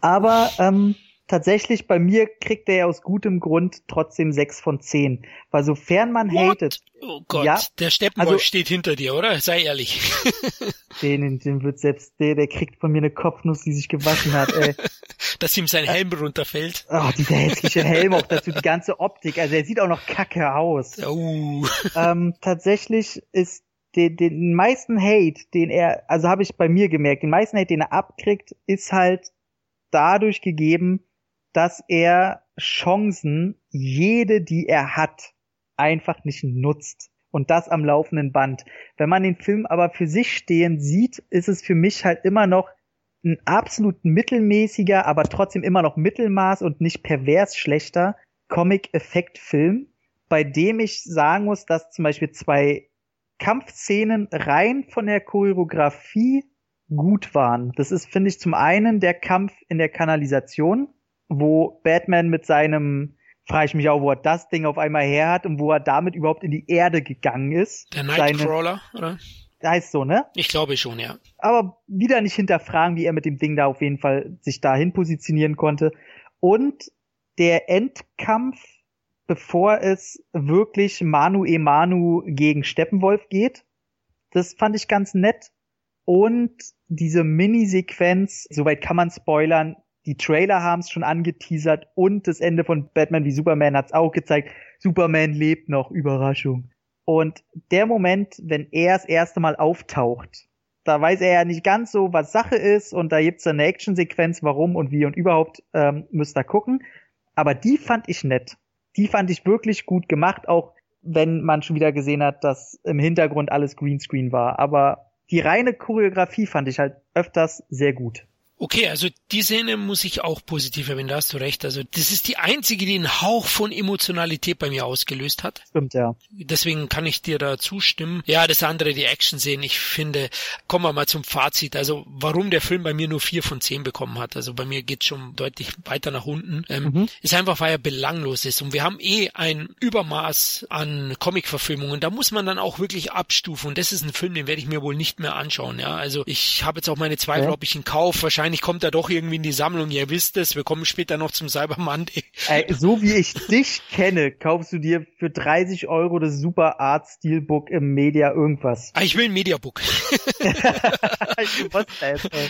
Aber ähm, tatsächlich bei mir kriegt er ja aus gutem Grund trotzdem sechs von zehn. Weil sofern man What? hatet. Oh Gott, ja, der Steppenwolf also, steht hinter dir, oder? Sei ehrlich. [laughs] den, den wird selbst, der, der kriegt von mir eine Kopfnuss, die sich gewaschen hat, ey. [laughs] dass ihm sein Helm runterfällt. Oh, dieser hässliche Helm auch dazu, die ganze Optik. Also er sieht auch noch kacke aus. [laughs] Oh. Ähm, tatsächlich ist den, den meisten Hate, den er, also habe ich bei mir gemerkt, den meisten Hate, den er abkriegt, ist halt dadurch gegeben, dass er Chancen, jede, die er hat, einfach nicht nutzt. Und das am laufenden Band. Wenn man den Film aber für sich stehen sieht, ist es für mich halt immer noch ein absolut mittelmäßiger, aber trotzdem immer noch Mittelmaß und nicht pervers schlechter Comic-Effekt-Film, bei dem ich sagen muss, dass zum Beispiel zwei Kampfszenen rein von der Choreografie gut waren. Das ist, finde ich, zum einen der Kampf in der Kanalisation, wo Batman mit seinem, frage ich mich auch, wo er das Ding auf einmal her hat und wo er damit überhaupt in die Erde gegangen ist. Der Nightcrawler, oder? Heißt so, ne? Ich glaube schon, ja. Aber wieder nicht hinterfragen, wie er mit dem Ding da auf jeden Fall sich dahin positionieren konnte. Und der Endkampf, bevor es wirklich Manu e Manu gegen Steppenwolf geht, das fand ich ganz nett. Und diese Mini-Sequenz, soweit kann man spoilern, die Trailer haben es schon angeteasert und das Ende von Batman wie Superman hat es auch gezeigt. Superman lebt noch, Überraschung. Und der Moment, wenn er das erste Mal auftaucht, da weiß er ja nicht ganz so, was Sache ist und da gibt's eine Actionsequenz, warum und wie und überhaupt ähm, müsst ihr gucken. Aber die fand ich nett. Die fand ich wirklich gut gemacht, auch wenn man schon wieder gesehen hat, dass im Hintergrund alles Greenscreen war. Aber die reine Choreografie fand ich halt öfters sehr gut. Okay, also die Szene muss ich auch positiv erwähnen, da hast du recht. Also das ist die einzige, die einen Hauch von Emotionalität bei mir ausgelöst hat. Stimmt, ja. Deswegen kann ich dir da zustimmen. Ja, das andere, die Action sehen, ich finde, kommen wir mal zum Fazit. Also warum der Film bei mir nur vier von zehn bekommen hat. Also bei mir geht schon deutlich weiter nach unten. Ähm, mhm. Ist einfach, weil er belanglos ist. Und wir haben eh ein Übermaß an Comic-Verfilmungen. Da muss man dann auch wirklich abstufen. Und das ist ein Film, den werde ich mir wohl nicht mehr anschauen. Ja, also ich habe jetzt auch meine Zweifel, ja. ob ich ihn kaufe. Wahrscheinlich wahrscheinlich kommt er doch irgendwie in die Sammlung. Ihr wisst es, wir kommen später noch zum Cyber Monday. Ey, so wie ich dich kenne, kaufst du dir für 30 Euro das Super Art Steelbook im Media irgendwas. Ah, ich will ein Mediabook. [laughs]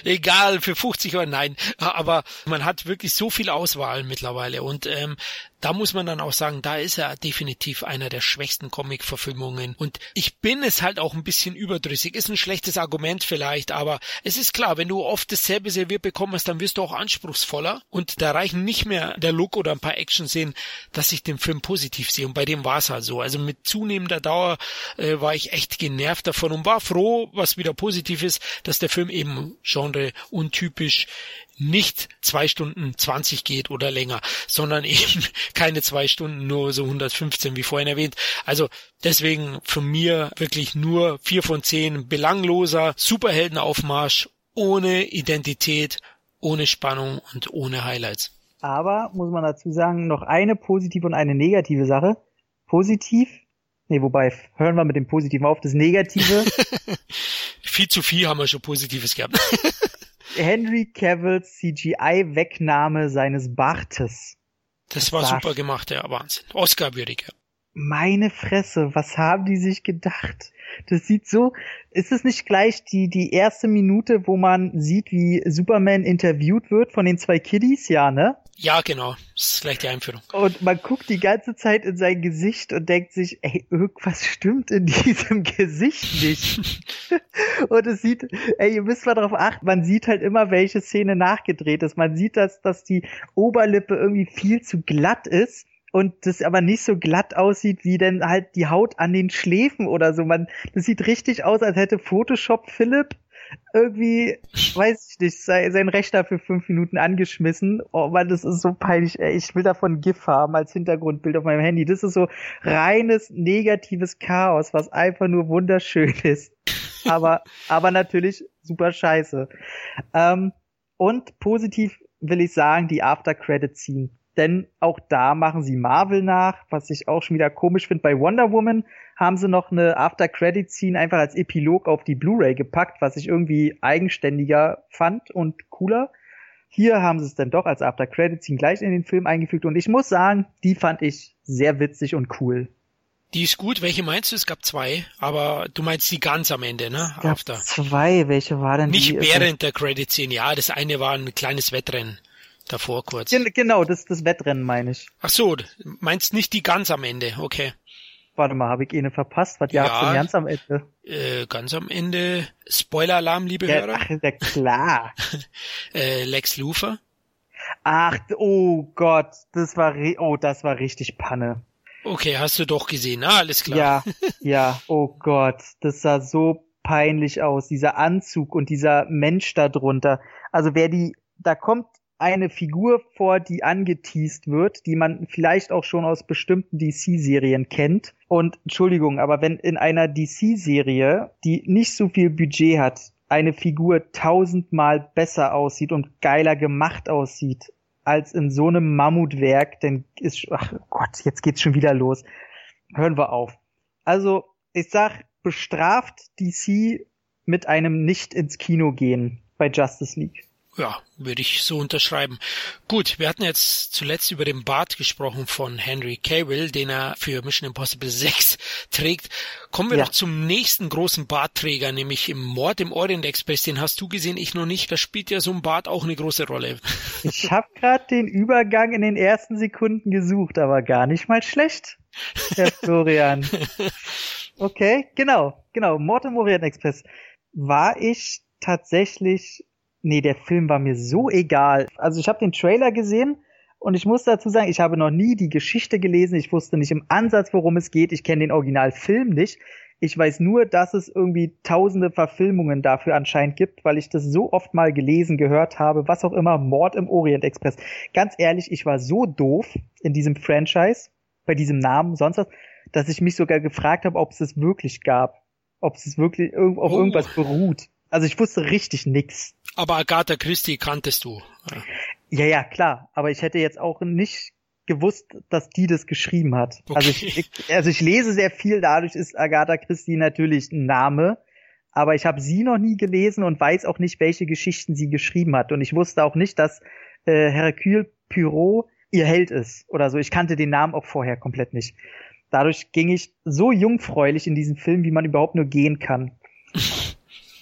Egal, für 50 Euro, nein. Aber man hat wirklich so viel Auswahl mittlerweile und ähm, da muss man dann auch sagen, da ist er definitiv einer der schwächsten Comic-Verfilmungen. Und ich bin es halt auch ein bisschen überdrüssig. Ist ein schlechtes Argument vielleicht, aber es ist klar, wenn du oft dasselbe serviert bekommst, dann wirst du auch anspruchsvoller. Und da reichen nicht mehr der Look oder ein paar Action-Szenen, dass ich den Film positiv sehe. Und bei dem war es halt so. Also mit zunehmender Dauer äh, war ich echt genervt davon und war froh, was wieder positiv ist, dass der Film eben Genre untypisch nicht zwei Stunden 20 geht oder länger, sondern eben [laughs] keine zwei Stunden, nur so 115 wie vorhin erwähnt. Also deswegen von mir wirklich nur vier von zehn belangloser Superheldenaufmarsch ohne Identität, ohne Spannung und ohne Highlights. Aber muss man dazu sagen, noch eine positive und eine negative Sache. Positiv, nee, wobei hören wir mit dem Positiven auf, das Negative. [laughs] viel zu viel haben wir schon Positives gehabt. [laughs] Henry Cavills CGI-Wegnahme seines Bartes. Das war Bart. super gemacht, ja, Wahnsinn. Oscar-würdig, ja. Meine Fresse, was haben die sich gedacht? Das sieht so, ist es nicht gleich die, die erste Minute, wo man sieht, wie Superman interviewt wird von den zwei Kiddies? Ja, ne? Ja, genau. Das ist gleich die Einführung. Und man guckt die ganze Zeit in sein Gesicht und denkt sich, ey, irgendwas stimmt in [laughs] diesem Gesicht nicht. [laughs] und es sieht, ey, ihr müsst mal darauf achten, man sieht halt immer, welche Szene nachgedreht ist. Man sieht, dass, dass die Oberlippe irgendwie viel zu glatt ist und das aber nicht so glatt aussieht wie denn halt die Haut an den Schläfen oder so. Man, das sieht richtig aus, als hätte Photoshop Philipp irgendwie, weiß ich nicht, sein Rechner für fünf Minuten angeschmissen. Oh man, das ist so peinlich. Ich will davon GIF haben als Hintergrundbild auf meinem Handy. Das ist so reines negatives Chaos, was einfach nur wunderschön [laughs] ist. Aber, aber natürlich super scheiße. Ähm, und positiv will ich sagen, die After-Credit-Scene denn auch da machen sie Marvel nach, was ich auch schon wieder komisch finde. Bei Wonder Woman haben sie noch eine After-Credit-Scene einfach als Epilog auf die Blu-ray gepackt, was ich irgendwie eigenständiger fand und cooler. Hier haben sie es dann doch als After-Credit-Scene gleich in den Film eingefügt und ich muss sagen, die fand ich sehr witzig und cool. Die ist gut. Welche meinst du? Es gab zwei, aber du meinst die ganz am Ende, ne? Es gab After. Zwei. Welche war denn Nicht die? während der Credit Scene. Ja, das eine war ein kleines Wettrennen davor kurz. Gen genau, das, das Wettrennen meine ich. Ach so, meinst nicht die ganz am Ende, okay. Warte mal, habe ich eine verpasst? Was ja, denn ganz am Ende? Äh, ganz am Ende. Spoiler-Alarm, liebe ja, Hörer. Ach, ja klar. [laughs] äh, Lex Luthor. Ach, oh Gott, das war, oh, das war richtig Panne. Okay, hast du doch gesehen, ah, alles klar. Ja, [laughs] ja, oh Gott, das sah so peinlich aus, dieser Anzug und dieser Mensch da drunter. Also wer die, da kommt eine Figur vor, die angeteased wird, die man vielleicht auch schon aus bestimmten DC-Serien kennt. Und Entschuldigung, aber wenn in einer DC-Serie, die nicht so viel Budget hat, eine Figur tausendmal besser aussieht und geiler gemacht aussieht als in so einem Mammutwerk, dann ist, ach Gott, jetzt geht's schon wieder los. Hören wir auf. Also, ich sag, bestraft DC mit einem nicht ins Kino gehen bei Justice League. Ja, würde ich so unterschreiben. Gut, wir hatten jetzt zuletzt über den Bart gesprochen von Henry Cavill, den er für Mission Impossible 6 [laughs] trägt. Kommen wir ja. doch zum nächsten großen Bartträger, nämlich im Mord im Orient Express. Den hast du gesehen, ich noch nicht. Da spielt ja so ein Bart auch eine große Rolle. [laughs] Ich habe gerade den Übergang in den ersten Sekunden gesucht, aber gar nicht mal schlecht, Herr [laughs] Florian. Okay, genau, genau. Mord im Orient Express war ich tatsächlich nee, der Film war mir so egal. Also ich habe den Trailer gesehen und ich muss dazu sagen, ich habe noch nie die Geschichte gelesen. Ich wusste nicht im Ansatz, worum es geht. Ich kenne den Originalfilm nicht. Ich weiß nur, dass es irgendwie tausende Verfilmungen dafür anscheinend gibt, weil ich das so oft mal gelesen, gehört habe, was auch immer, Mord im Orient Express. Ganz ehrlich, ich war so doof in diesem Franchise, bei diesem Namen, sonst was, dass ich mich sogar gefragt habe, ob es es wirklich gab. Ob es wirklich auf oh. irgendwas beruht. Also ich wusste richtig nix. Aber Agatha Christie kanntest du. Ja, ja, klar. Aber ich hätte jetzt auch nicht gewusst, dass die das geschrieben hat. Okay. Also, ich, ich, also ich lese sehr viel, dadurch ist Agatha Christie natürlich ein Name. Aber ich habe sie noch nie gelesen und weiß auch nicht, welche Geschichten sie geschrieben hat. Und ich wusste auch nicht, dass äh, Hercule Poirot ihr Held ist oder so. Ich kannte den Namen auch vorher komplett nicht. Dadurch ging ich so jungfräulich in diesen Film, wie man überhaupt nur gehen kann.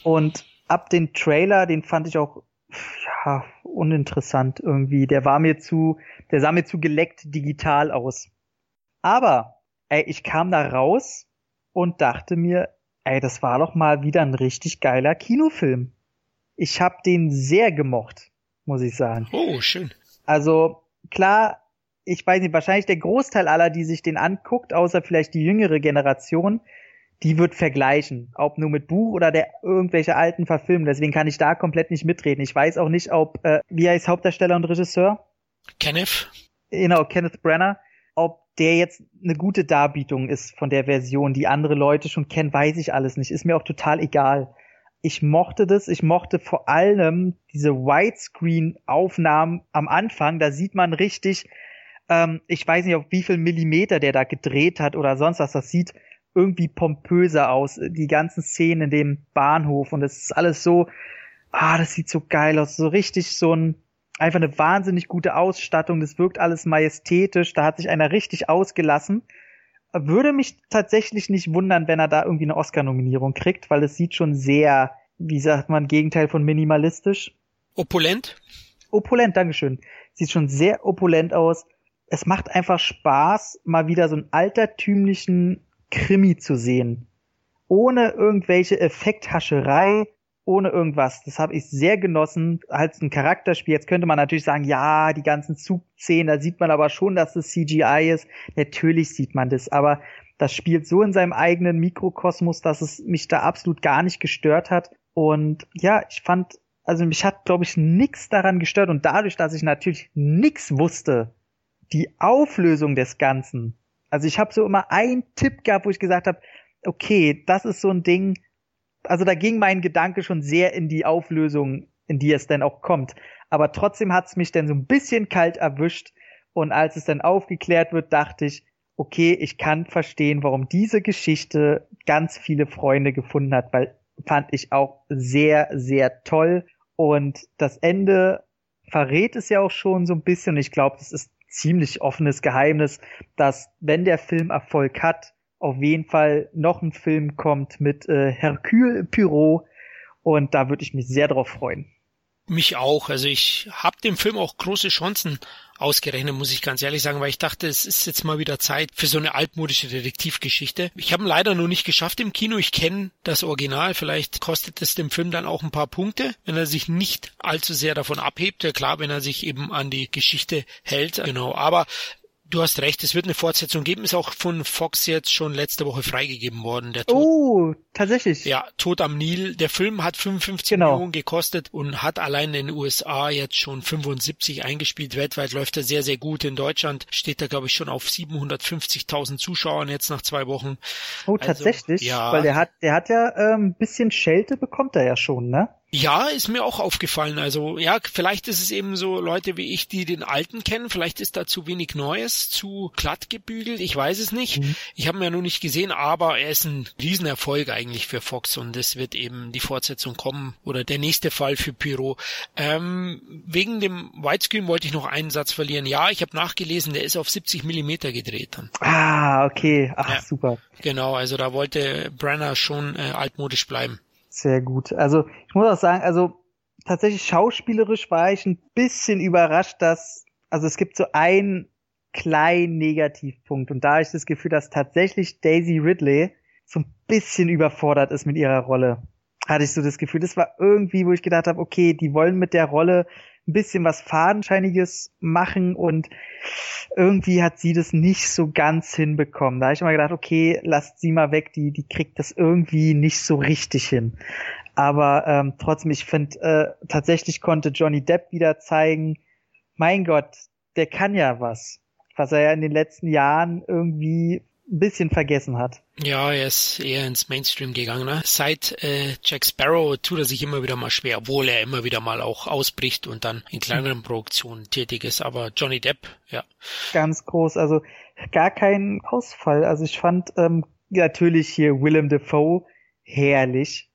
Und ab den Trailer, den fand ich auch ja, uninteressant irgendwie. Der war mir zu, der sah mir zu geleckt digital aus. Aber, ey, ich kam da raus und dachte mir, ey, das war doch mal wieder ein richtig geiler Kinofilm. Ich hab den sehr gemocht, muss ich sagen. Oh, schön. Also, klar, ich weiß nicht, wahrscheinlich der Großteil aller, die sich den anguckt, außer vielleicht die jüngere Generation, die wird vergleichen, ob nur mit Buch oder der irgendwelche alten Verfilmen. Deswegen kann ich da komplett nicht mitreden. Ich weiß auch nicht, ob äh, wie heißt Hauptdarsteller und Regisseur? Kenneth. Genau, Kenneth Brenner. Ob der jetzt eine gute Darbietung ist von der Version, die andere Leute schon kennen, weiß ich alles nicht. Ist mir auch total egal. Ich mochte das. Ich mochte vor allem diese Widescreen-Aufnahmen am Anfang. Da sieht man richtig, ähm, ich weiß nicht, auf wie viel Millimeter der da gedreht hat oder sonst was. Das sieht irgendwie pompöser aus. Die ganzen Szenen in dem Bahnhof und es ist alles so, ah, das sieht so geil aus. So richtig so ein, einfach eine wahnsinnig gute Ausstattung. Das wirkt alles majestätisch. Da hat sich einer richtig ausgelassen. Würde mich tatsächlich nicht wundern, wenn er da irgendwie eine Oscar-Nominierung kriegt, weil es sieht schon sehr, wie sagt man, Gegenteil von minimalistisch. Opulent? Opulent, Dankeschön. Sieht schon sehr opulent aus. Es macht einfach Spaß, mal wieder so einen altertümlichen Krimi zu sehen. Ohne irgendwelche Effekthascherei, ohne irgendwas. Das habe ich sehr genossen als ein Charakterspiel. Jetzt könnte man natürlich sagen, ja, die ganzen Zugszenen, da sieht man aber schon, dass das CGI ist. Natürlich sieht man das, aber das spielt so in seinem eigenen Mikrokosmos, dass es mich da absolut gar nicht gestört hat. Und ja, ich fand, also mich hat, glaube ich, nix daran gestört. Und dadurch, dass ich natürlich nix wusste, die Auflösung des Ganzen also ich habe so immer einen Tipp gehabt, wo ich gesagt habe, okay, das ist so ein Ding. Also da ging mein Gedanke schon sehr in die Auflösung, in die es dann auch kommt. Aber trotzdem hat es mich dann so ein bisschen kalt erwischt. Und als es dann aufgeklärt wird, dachte ich, okay, ich kann verstehen, warum diese Geschichte ganz viele Freunde gefunden hat, weil fand ich auch sehr, sehr toll. Und das Ende verrät es ja auch schon so ein bisschen. Ich glaube, das ist ziemlich offenes Geheimnis, dass wenn der Film Erfolg hat, auf jeden Fall noch ein Film kommt mit äh, Hercule Poirot und da würde ich mich sehr drauf freuen. Mich auch. Also ich habe dem Film auch große Chancen ausgerechnet, muss ich ganz ehrlich sagen, weil ich dachte, es ist jetzt mal wieder Zeit für so eine altmodische Detektivgeschichte. Ich habe ihn leider nur nicht geschafft im Kino. Ich kenne das Original. Vielleicht kostet es dem Film dann auch ein paar Punkte, wenn er sich nicht allzu sehr davon abhebt. Ja klar, wenn er sich eben an die Geschichte hält. Genau. Aber Du hast recht, es wird eine Fortsetzung geben, ist auch von Fox jetzt schon letzte Woche freigegeben worden. Der Tod, oh, tatsächlich. Ja, Tod am Nil. Der Film hat 55 genau. Millionen gekostet und hat allein in den USA jetzt schon 75 eingespielt. Weltweit läuft er sehr, sehr gut. In Deutschland steht er, glaube ich, schon auf 750.000 Zuschauern jetzt nach zwei Wochen. Oh, also, tatsächlich? Ja. Weil der hat, der hat ja ein ähm, bisschen Schelte bekommt er ja schon, ne? Ja, ist mir auch aufgefallen. Also ja, vielleicht ist es eben so Leute wie ich, die den alten kennen. Vielleicht ist da zu wenig Neues, zu glatt gebügelt. Ich weiß es nicht. Mhm. Ich habe ihn ja noch nicht gesehen, aber er ist ein Riesenerfolg eigentlich für Fox und es wird eben die Fortsetzung kommen oder der nächste Fall für Pyro. Ähm, wegen dem Widescreen wollte ich noch einen Satz verlieren. Ja, ich habe nachgelesen, der ist auf 70 Millimeter gedreht dann. Ah, okay. Ach, ja. super. Genau, also da wollte Brenner schon äh, altmodisch bleiben. Sehr gut. Also ich muss auch sagen, also tatsächlich schauspielerisch war ich ein bisschen überrascht, dass, also es gibt so einen kleinen Negativpunkt und da habe ich das Gefühl, dass tatsächlich Daisy Ridley so ein bisschen überfordert ist mit ihrer Rolle. Hatte ich so das Gefühl. Das war irgendwie, wo ich gedacht habe, okay, die wollen mit der Rolle ein bisschen was Fadenscheiniges machen und irgendwie hat sie das nicht so ganz hinbekommen. Da habe ich immer gedacht, okay, lasst sie mal weg, die, die kriegt das irgendwie nicht so richtig hin. Aber ähm, trotzdem, ich finde, äh, tatsächlich konnte Johnny Depp wieder zeigen, mein Gott, der kann ja was. Was er ja in den letzten Jahren irgendwie ein bisschen vergessen hat. Ja, er ist eher ins Mainstream gegangen. Ne? Seit äh, Jack Sparrow tut er sich immer wieder mal schwer, obwohl er immer wieder mal auch ausbricht und dann in kleineren Produktionen tätig ist. Aber Johnny Depp, ja. Ganz groß, also gar kein Ausfall. Also ich fand ähm, natürlich hier Willem Dafoe herrlich.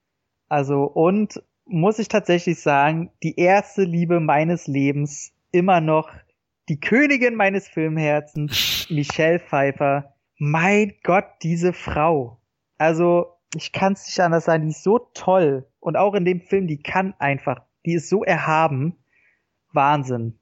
Also und muss ich tatsächlich sagen, die erste Liebe meines Lebens immer noch die Königin meines Filmherzens, [laughs] Michelle Pfeiffer mein Gott, diese Frau. Also, ich kann es nicht anders sagen, die ist so toll. Und auch in dem Film, die kann einfach, die ist so erhaben. Wahnsinn.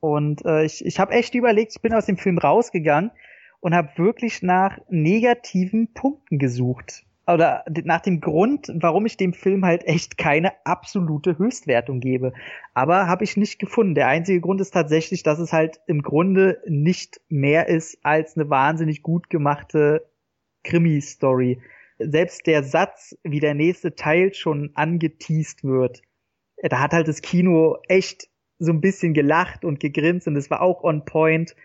Und äh, ich, ich habe echt überlegt, ich bin aus dem Film rausgegangen und habe wirklich nach negativen Punkten gesucht oder nach dem Grund, warum ich dem Film halt echt keine absolute Höchstwertung gebe. Aber habe ich nicht gefunden. Der einzige Grund ist tatsächlich, dass es halt im Grunde nicht mehr ist als eine wahnsinnig gut gemachte Krimi-Story. Selbst der Satz, wie der nächste Teil schon angeteased wird, da hat halt das Kino echt so ein bisschen gelacht und gegrinst und es war auch on point.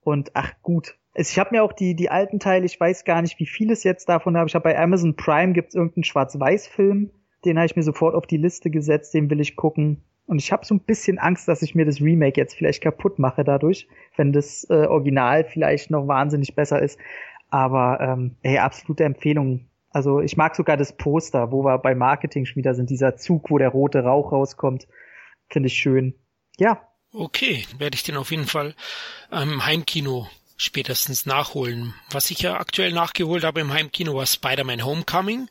Und ach gut, ich habe mir auch die, die alten Teile, ich weiß gar nicht, wie viel es jetzt davon habe. Ich habe bei Amazon Prime gibt's irgendeinen Schwarz-Weiß-Film, den habe ich mir sofort auf die Liste gesetzt, den will ich gucken. Und ich habe so ein bisschen Angst, dass ich mir das Remake jetzt vielleicht kaputt mache dadurch, wenn das äh, Original vielleicht noch wahnsinnig besser ist. Aber ähm, ey, absolute Empfehlung. Also ich mag sogar das Poster, wo wir bei Marketing schon wieder sind, dieser Zug, wo der rote Rauch rauskommt. Finde ich schön. Ja. Okay, werde ich den auf jeden Fall am Heimkino spätestens nachholen. Was ich ja aktuell nachgeholt habe im Heimkino war Spider-Man Homecoming.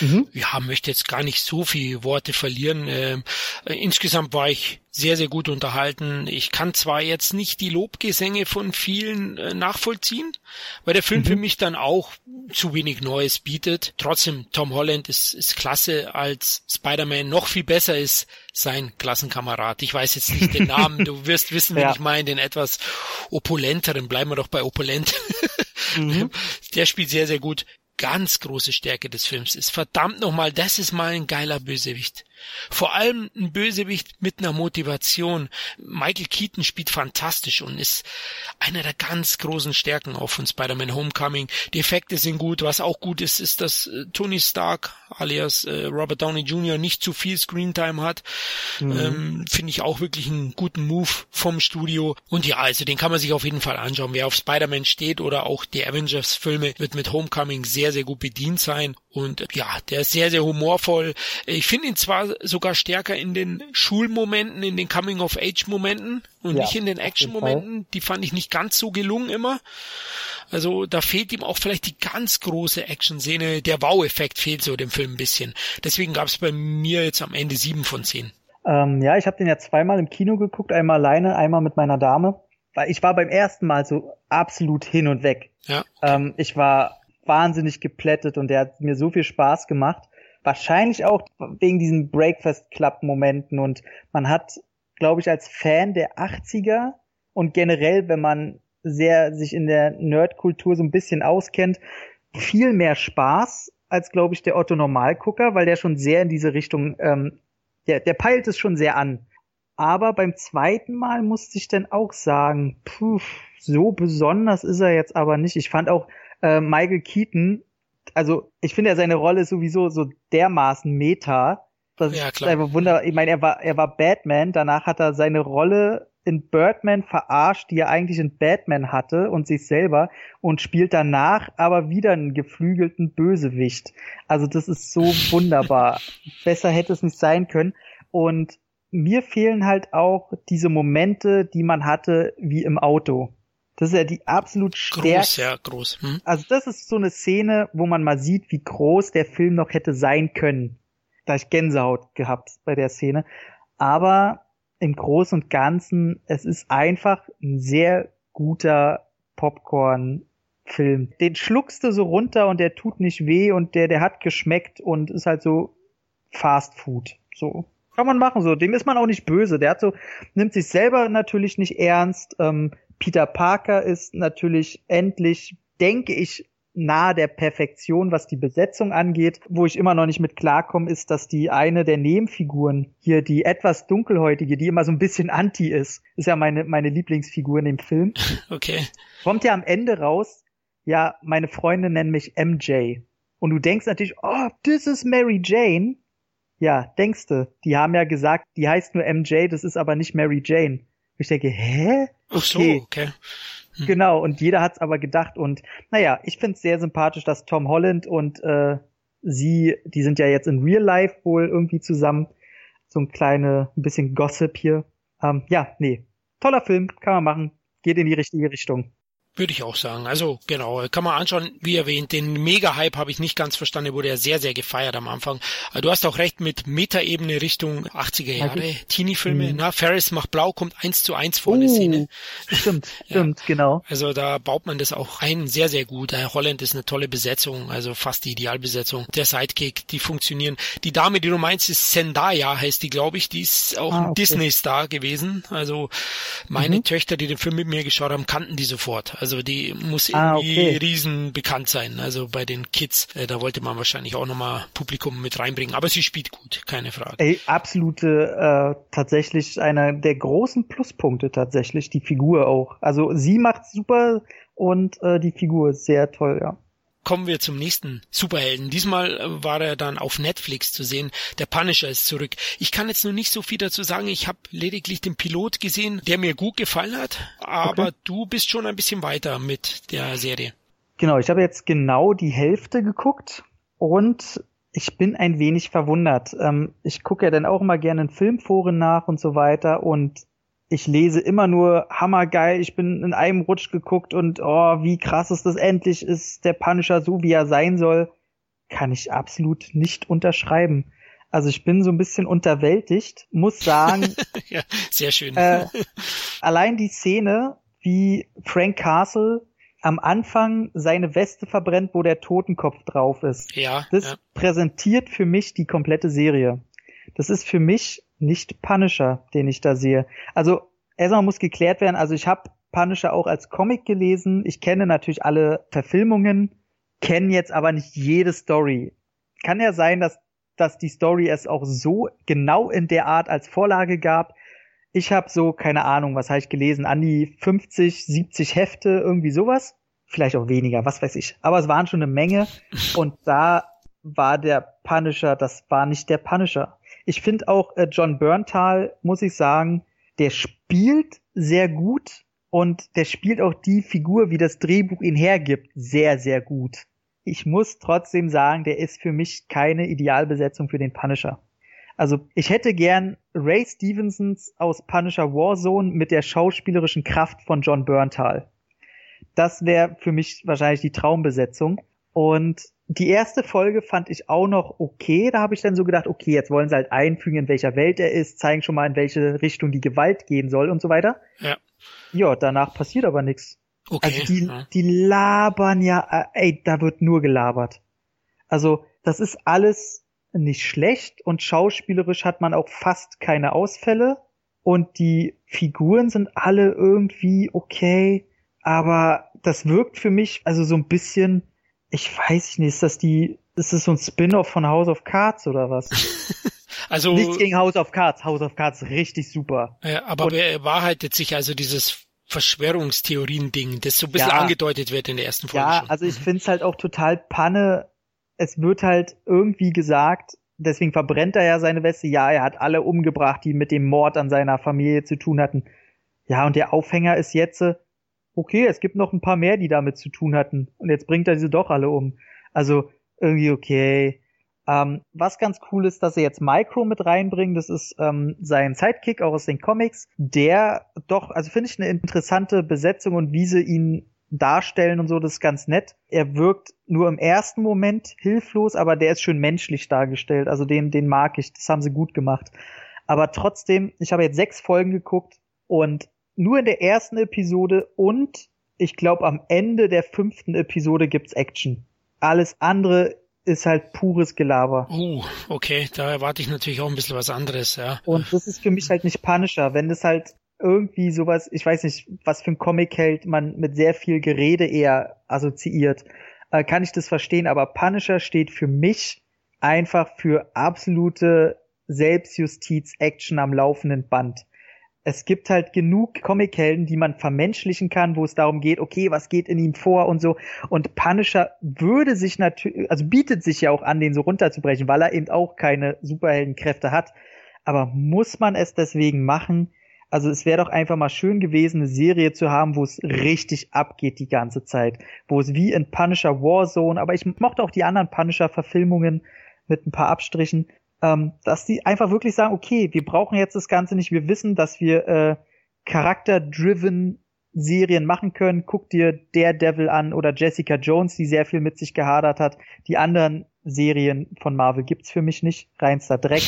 Mhm. Ja, möchte jetzt gar nicht so viele Worte verlieren. Äh, insgesamt war ich sehr, sehr gut unterhalten. Ich kann zwar jetzt nicht die Lobgesänge von vielen äh, nachvollziehen, weil der Film mhm. für mich dann auch zu wenig Neues bietet. Trotzdem, Tom Holland ist, ist klasse als Spider-Man. Noch viel besser ist sein Klassenkamerad. Ich weiß jetzt nicht den Namen, du [laughs] wirst wissen, ja. ich meine, den etwas opulenteren. Bleiben wir doch bei opulent. [laughs] mhm. Der spielt sehr, sehr gut ganz große Stärke des Films ist. Verdammt nochmal, das ist mal ein geiler Bösewicht. Vor allem ein Bösewicht mit einer Motivation. Michael Keaton spielt fantastisch und ist einer der ganz großen Stärken auch von Spider-Man Homecoming. Die Effekte sind gut. Was auch gut ist, ist, dass äh, Tony Stark alias äh, Robert Downey Jr. nicht zu viel Screentime hat. Mhm. Ähm, Finde ich auch wirklich einen guten Move vom Studio. Und ja, also den kann man sich auf jeden Fall anschauen. Wer auf Spider-Man steht oder auch die Avengers-Filme, wird mit Homecoming sehr, sehr gut bedient sein. Und ja, der ist sehr, sehr humorvoll. Ich finde ihn zwar sogar stärker in den Schulmomenten, in den Coming-of-Age-Momenten und ja, nicht in den Action-Momenten. Die fand ich nicht ganz so gelungen immer. Also da fehlt ihm auch vielleicht die ganz große Action-Szene. Der Wow-Effekt fehlt so dem Film ein bisschen. Deswegen gab es bei mir jetzt am Ende sieben von zehn. Ähm, ja, ich habe den ja zweimal im Kino geguckt, einmal alleine, einmal mit meiner Dame. Weil ich war beim ersten Mal so absolut hin und weg. Ja. Ähm, ich war wahnsinnig geplättet und der hat mir so viel Spaß gemacht. Wahrscheinlich auch wegen diesen Breakfast Club Momenten und man hat, glaube ich, als Fan der 80er und generell, wenn man sehr sich in der Nerdkultur so ein bisschen auskennt, viel mehr Spaß als, glaube ich, der Otto Normalgucker, weil der schon sehr in diese Richtung, ähm, der, der peilt es schon sehr an. Aber beim zweiten Mal musste ich dann auch sagen, puh, so besonders ist er jetzt aber nicht. Ich fand auch äh, Michael Keaton, also ich finde ja seine Rolle sowieso so dermaßen Meta. Das Ja, ist einfach wunderbar. Ich meine, er war, er war Batman, danach hat er seine Rolle in Birdman verarscht, die er eigentlich in Batman hatte und sich selber und spielt danach aber wieder einen geflügelten Bösewicht. Also das ist so [laughs] wunderbar. Besser hätte es nicht sein können. Und mir fehlen halt auch diese Momente, die man hatte, wie im Auto. Das ist ja die absolut Groß, stärkste. ja, groß. Hm? Also das ist so eine Szene, wo man mal sieht, wie groß der Film noch hätte sein können. Da ich Gänsehaut gehabt bei der Szene. Aber im Großen und Ganzen, es ist einfach ein sehr guter Popcorn-Film. Den schluckst du so runter und der tut nicht weh und der, der hat geschmeckt und ist halt so Fast Food. So. Kann man machen, so. Dem ist man auch nicht böse. Der hat so, nimmt sich selber natürlich nicht ernst. Ähm, Peter Parker ist natürlich endlich, denke ich, nahe der Perfektion, was die Besetzung angeht. Wo ich immer noch nicht mit klarkomme, ist, dass die eine der Nebenfiguren hier, die etwas dunkelhäutige, die immer so ein bisschen anti ist, ist ja meine, meine Lieblingsfigur in dem Film, [laughs] Okay. kommt ja am Ende raus, ja, meine Freunde nennen mich MJ. Und du denkst natürlich, oh, this is Mary Jane. Ja, denkst du. Die haben ja gesagt, die heißt nur MJ, das ist aber nicht Mary Jane. Ich denke, hä? Ach so, Okay. okay. Genau, und jeder hat's aber gedacht. Und naja, ich find's sehr sympathisch, dass Tom Holland und äh, sie, die sind ja jetzt in Real Life wohl irgendwie zusammen. So ein kleine, ein bisschen Gossip hier. Ähm, ja, nee. Toller Film, kann man machen. Geht in die richtige Richtung. Würde ich auch sagen. Also genau, kann man anschauen. Wie erwähnt, den Mega-Hype habe ich nicht ganz verstanden, wurde ja sehr, sehr gefeiert am Anfang. Aber du hast auch recht mit Meta-Ebene Richtung 80er Jahre, Teenie-Filme. Mhm. Na, Ferris macht blau, kommt eins zu eins vor eine Szene. stimmt, [laughs] stimmt, genau. Also da baut man das auch ein, sehr, sehr gut. Äh, Holland ist eine tolle Besetzung, also fast die Idealbesetzung. Der Sidekick, die funktionieren. Die Dame, die du meinst, ist Zendaya, heißt die, glaube ich. Die ist auch Ah, ein okay. Disney-Star gewesen. Also meine Mhm. Töchter, die den Film mit mir geschaut haben, kannten die sofort. Also die muss Ah, irgendwie okay. riesen bekannt sein. Also bei den Kids, äh, da wollte man wahrscheinlich auch nochmal Publikum mit reinbringen. Aber sie spielt gut, keine Frage. Ey, absolute, äh, tatsächlich einer der großen Pluspunkte tatsächlich, die Figur auch. Also sie macht super und äh, die Figur ist sehr toll, ja. Kommen wir zum nächsten Superhelden. Diesmal äh, war er dann auf Netflix zu sehen. Der Punisher ist zurück. Ich kann jetzt nur nicht so viel dazu sagen. Ich habe lediglich den Pilot gesehen, der mir gut gefallen hat. Aber Okay. du bist schon ein bisschen weiter mit der Serie. Genau, ich habe jetzt genau die Hälfte geguckt und ich bin ein wenig verwundert. Ähm, ich gucke ja dann auch immer gerne in Filmforen nach und so weiter und ich lese immer nur hammergeil, ich bin in einem Rutsch geguckt und oh, wie krass ist das endlich, ist der Punisher so, wie er sein soll, kann ich absolut nicht unterschreiben. Also ich bin so ein bisschen unterwältigt, muss sagen, [laughs] ja, sehr schön. äh, [laughs] allein die Szene, wie Frank Castle am Anfang seine Weste verbrennt, wo der Totenkopf drauf ist. ja, Das ja. präsentiert für mich die komplette Serie. Das ist für mich nicht Punisher, den ich da sehe. Also erstmal muss geklärt werden, also ich habe Punisher auch als Comic gelesen. Ich kenne natürlich alle Verfilmungen, kenne jetzt aber nicht jede Story. Kann ja sein, dass, dass die Story es auch so genau in der Art als Vorlage gab. Ich habe so, keine Ahnung, was habe ich gelesen, an die 50, 70 Hefte, irgendwie sowas. Vielleicht auch weniger, was weiß ich. Aber es waren schon eine Menge. Und da war der Punisher, das war nicht der Punisher. Ich finde auch äh, John Berntal, muss ich sagen, der spielt sehr gut und der spielt auch die Figur, wie das Drehbuch ihn hergibt, sehr, sehr gut. Ich muss trotzdem sagen, der ist für mich keine Idealbesetzung für den Punisher. Also ich hätte gern Ray Stevensons aus Punisher Warzone mit der schauspielerischen Kraft von John Berntal. Das wäre für mich wahrscheinlich die Traumbesetzung. Und die erste Folge fand ich auch noch okay. Da habe ich dann so gedacht, okay, jetzt wollen sie halt einfügen, in welcher Welt er ist, zeigen schon mal, in welche Richtung die Gewalt gehen soll und so weiter. Ja. Ja, danach passiert aber nichts. Okay. Also die, ja. die labern ja, äh, ey, da wird nur gelabert. Also das ist alles nicht schlecht und schauspielerisch hat man auch fast keine Ausfälle und die Figuren sind alle irgendwie okay, aber das wirkt für mich also so ein bisschen, ich weiß nicht, ist das die, ist das so ein Spin-off von House of Cards oder was? [laughs] Also, Nichts gegen House of Cards, House of Cards richtig super. äh, aber Und- bewahrheitet sich also dieses Verschwörungstheorien-Ding, das so ein bisschen Ja. angedeutet wird in der ersten Folge Ja, schon. also ich find's halt auch total Panne. Es wird halt irgendwie gesagt, deswegen verbrennt er ja seine Weste. Ja, er hat alle umgebracht, die mit dem Mord an seiner Familie zu tun hatten. Ja, und der Aufhänger ist jetzt, okay, es gibt noch ein paar mehr, die damit zu tun hatten. Und jetzt bringt er diese doch alle um. Also irgendwie okay. Ähm, was ganz cool ist, dass er jetzt Micro mit reinbringt. Das ist ähm, sein Sidekick auch aus den Comics. Der doch, also finde ich eine interessante Besetzung und wie sie ihn darstellen und so, das ist ganz nett. Er wirkt nur im ersten Moment hilflos, aber der ist schön menschlich dargestellt. Also den, den mag ich. Das haben sie gut gemacht. Aber trotzdem, ich habe jetzt sechs Folgen geguckt und nur in der ersten Episode und ich glaube am Ende der fünften Episode gibt's Action. Alles andere ist halt pures Gelaber. Uh, okay, da erwarte ich natürlich auch ein bisschen was anderes, ja. Und das ist für mich halt nicht Punisher, wenn das halt irgendwie sowas, ich weiß nicht, was für ein Comic-Held man mit sehr viel Gerede eher assoziiert, äh, kann ich das verstehen, aber Punisher steht für mich einfach für absolute Selbstjustiz-Action am laufenden Band. Es gibt halt genug Comichelden, die man vermenschlichen kann, wo es darum geht, okay, was geht in ihm vor und so. Und Punisher würde sich natürlich, also bietet sich ja auch an, den so runterzubrechen, weil er eben auch keine Superheldenkräfte hat. Aber muss man es deswegen machen? Also es wäre doch einfach mal schön gewesen, eine Serie zu haben, wo es richtig abgeht die ganze Zeit. Wo es wie in Punisher Warzone, aber ich mochte auch die anderen Punisher-Verfilmungen mit ein paar Abstrichen, ähm, dass die einfach wirklich sagen, okay, wir brauchen jetzt das Ganze nicht, wir wissen, dass wir äh, Charakter-driven Serien machen können. Guck dir Daredevil an oder Jessica Jones, die sehr viel mit sich gehadert hat. Die anderen Serien von Marvel gibt's für mich nicht, reinster Dreck.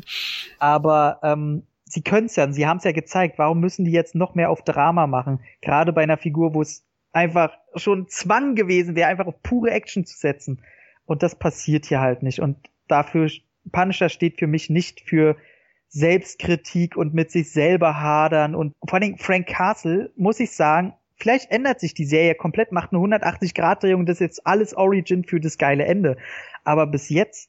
[laughs] Aber ähm, sie können's ja, sie haben's ja gezeigt. Warum müssen die jetzt noch mehr auf Drama machen? Gerade bei einer Figur, wo es einfach schon Zwang gewesen wäre, einfach auf pure Action zu setzen. Und das passiert hier halt nicht. Und dafür, Punisher steht für mich nicht für Selbstkritik und mit sich selber hadern. Und vor allem Frank Castle, muss ich sagen, vielleicht ändert sich die Serie komplett, macht eine 180-Grad-Drehung, das ist jetzt alles Origin für das geile Ende. Aber bis jetzt,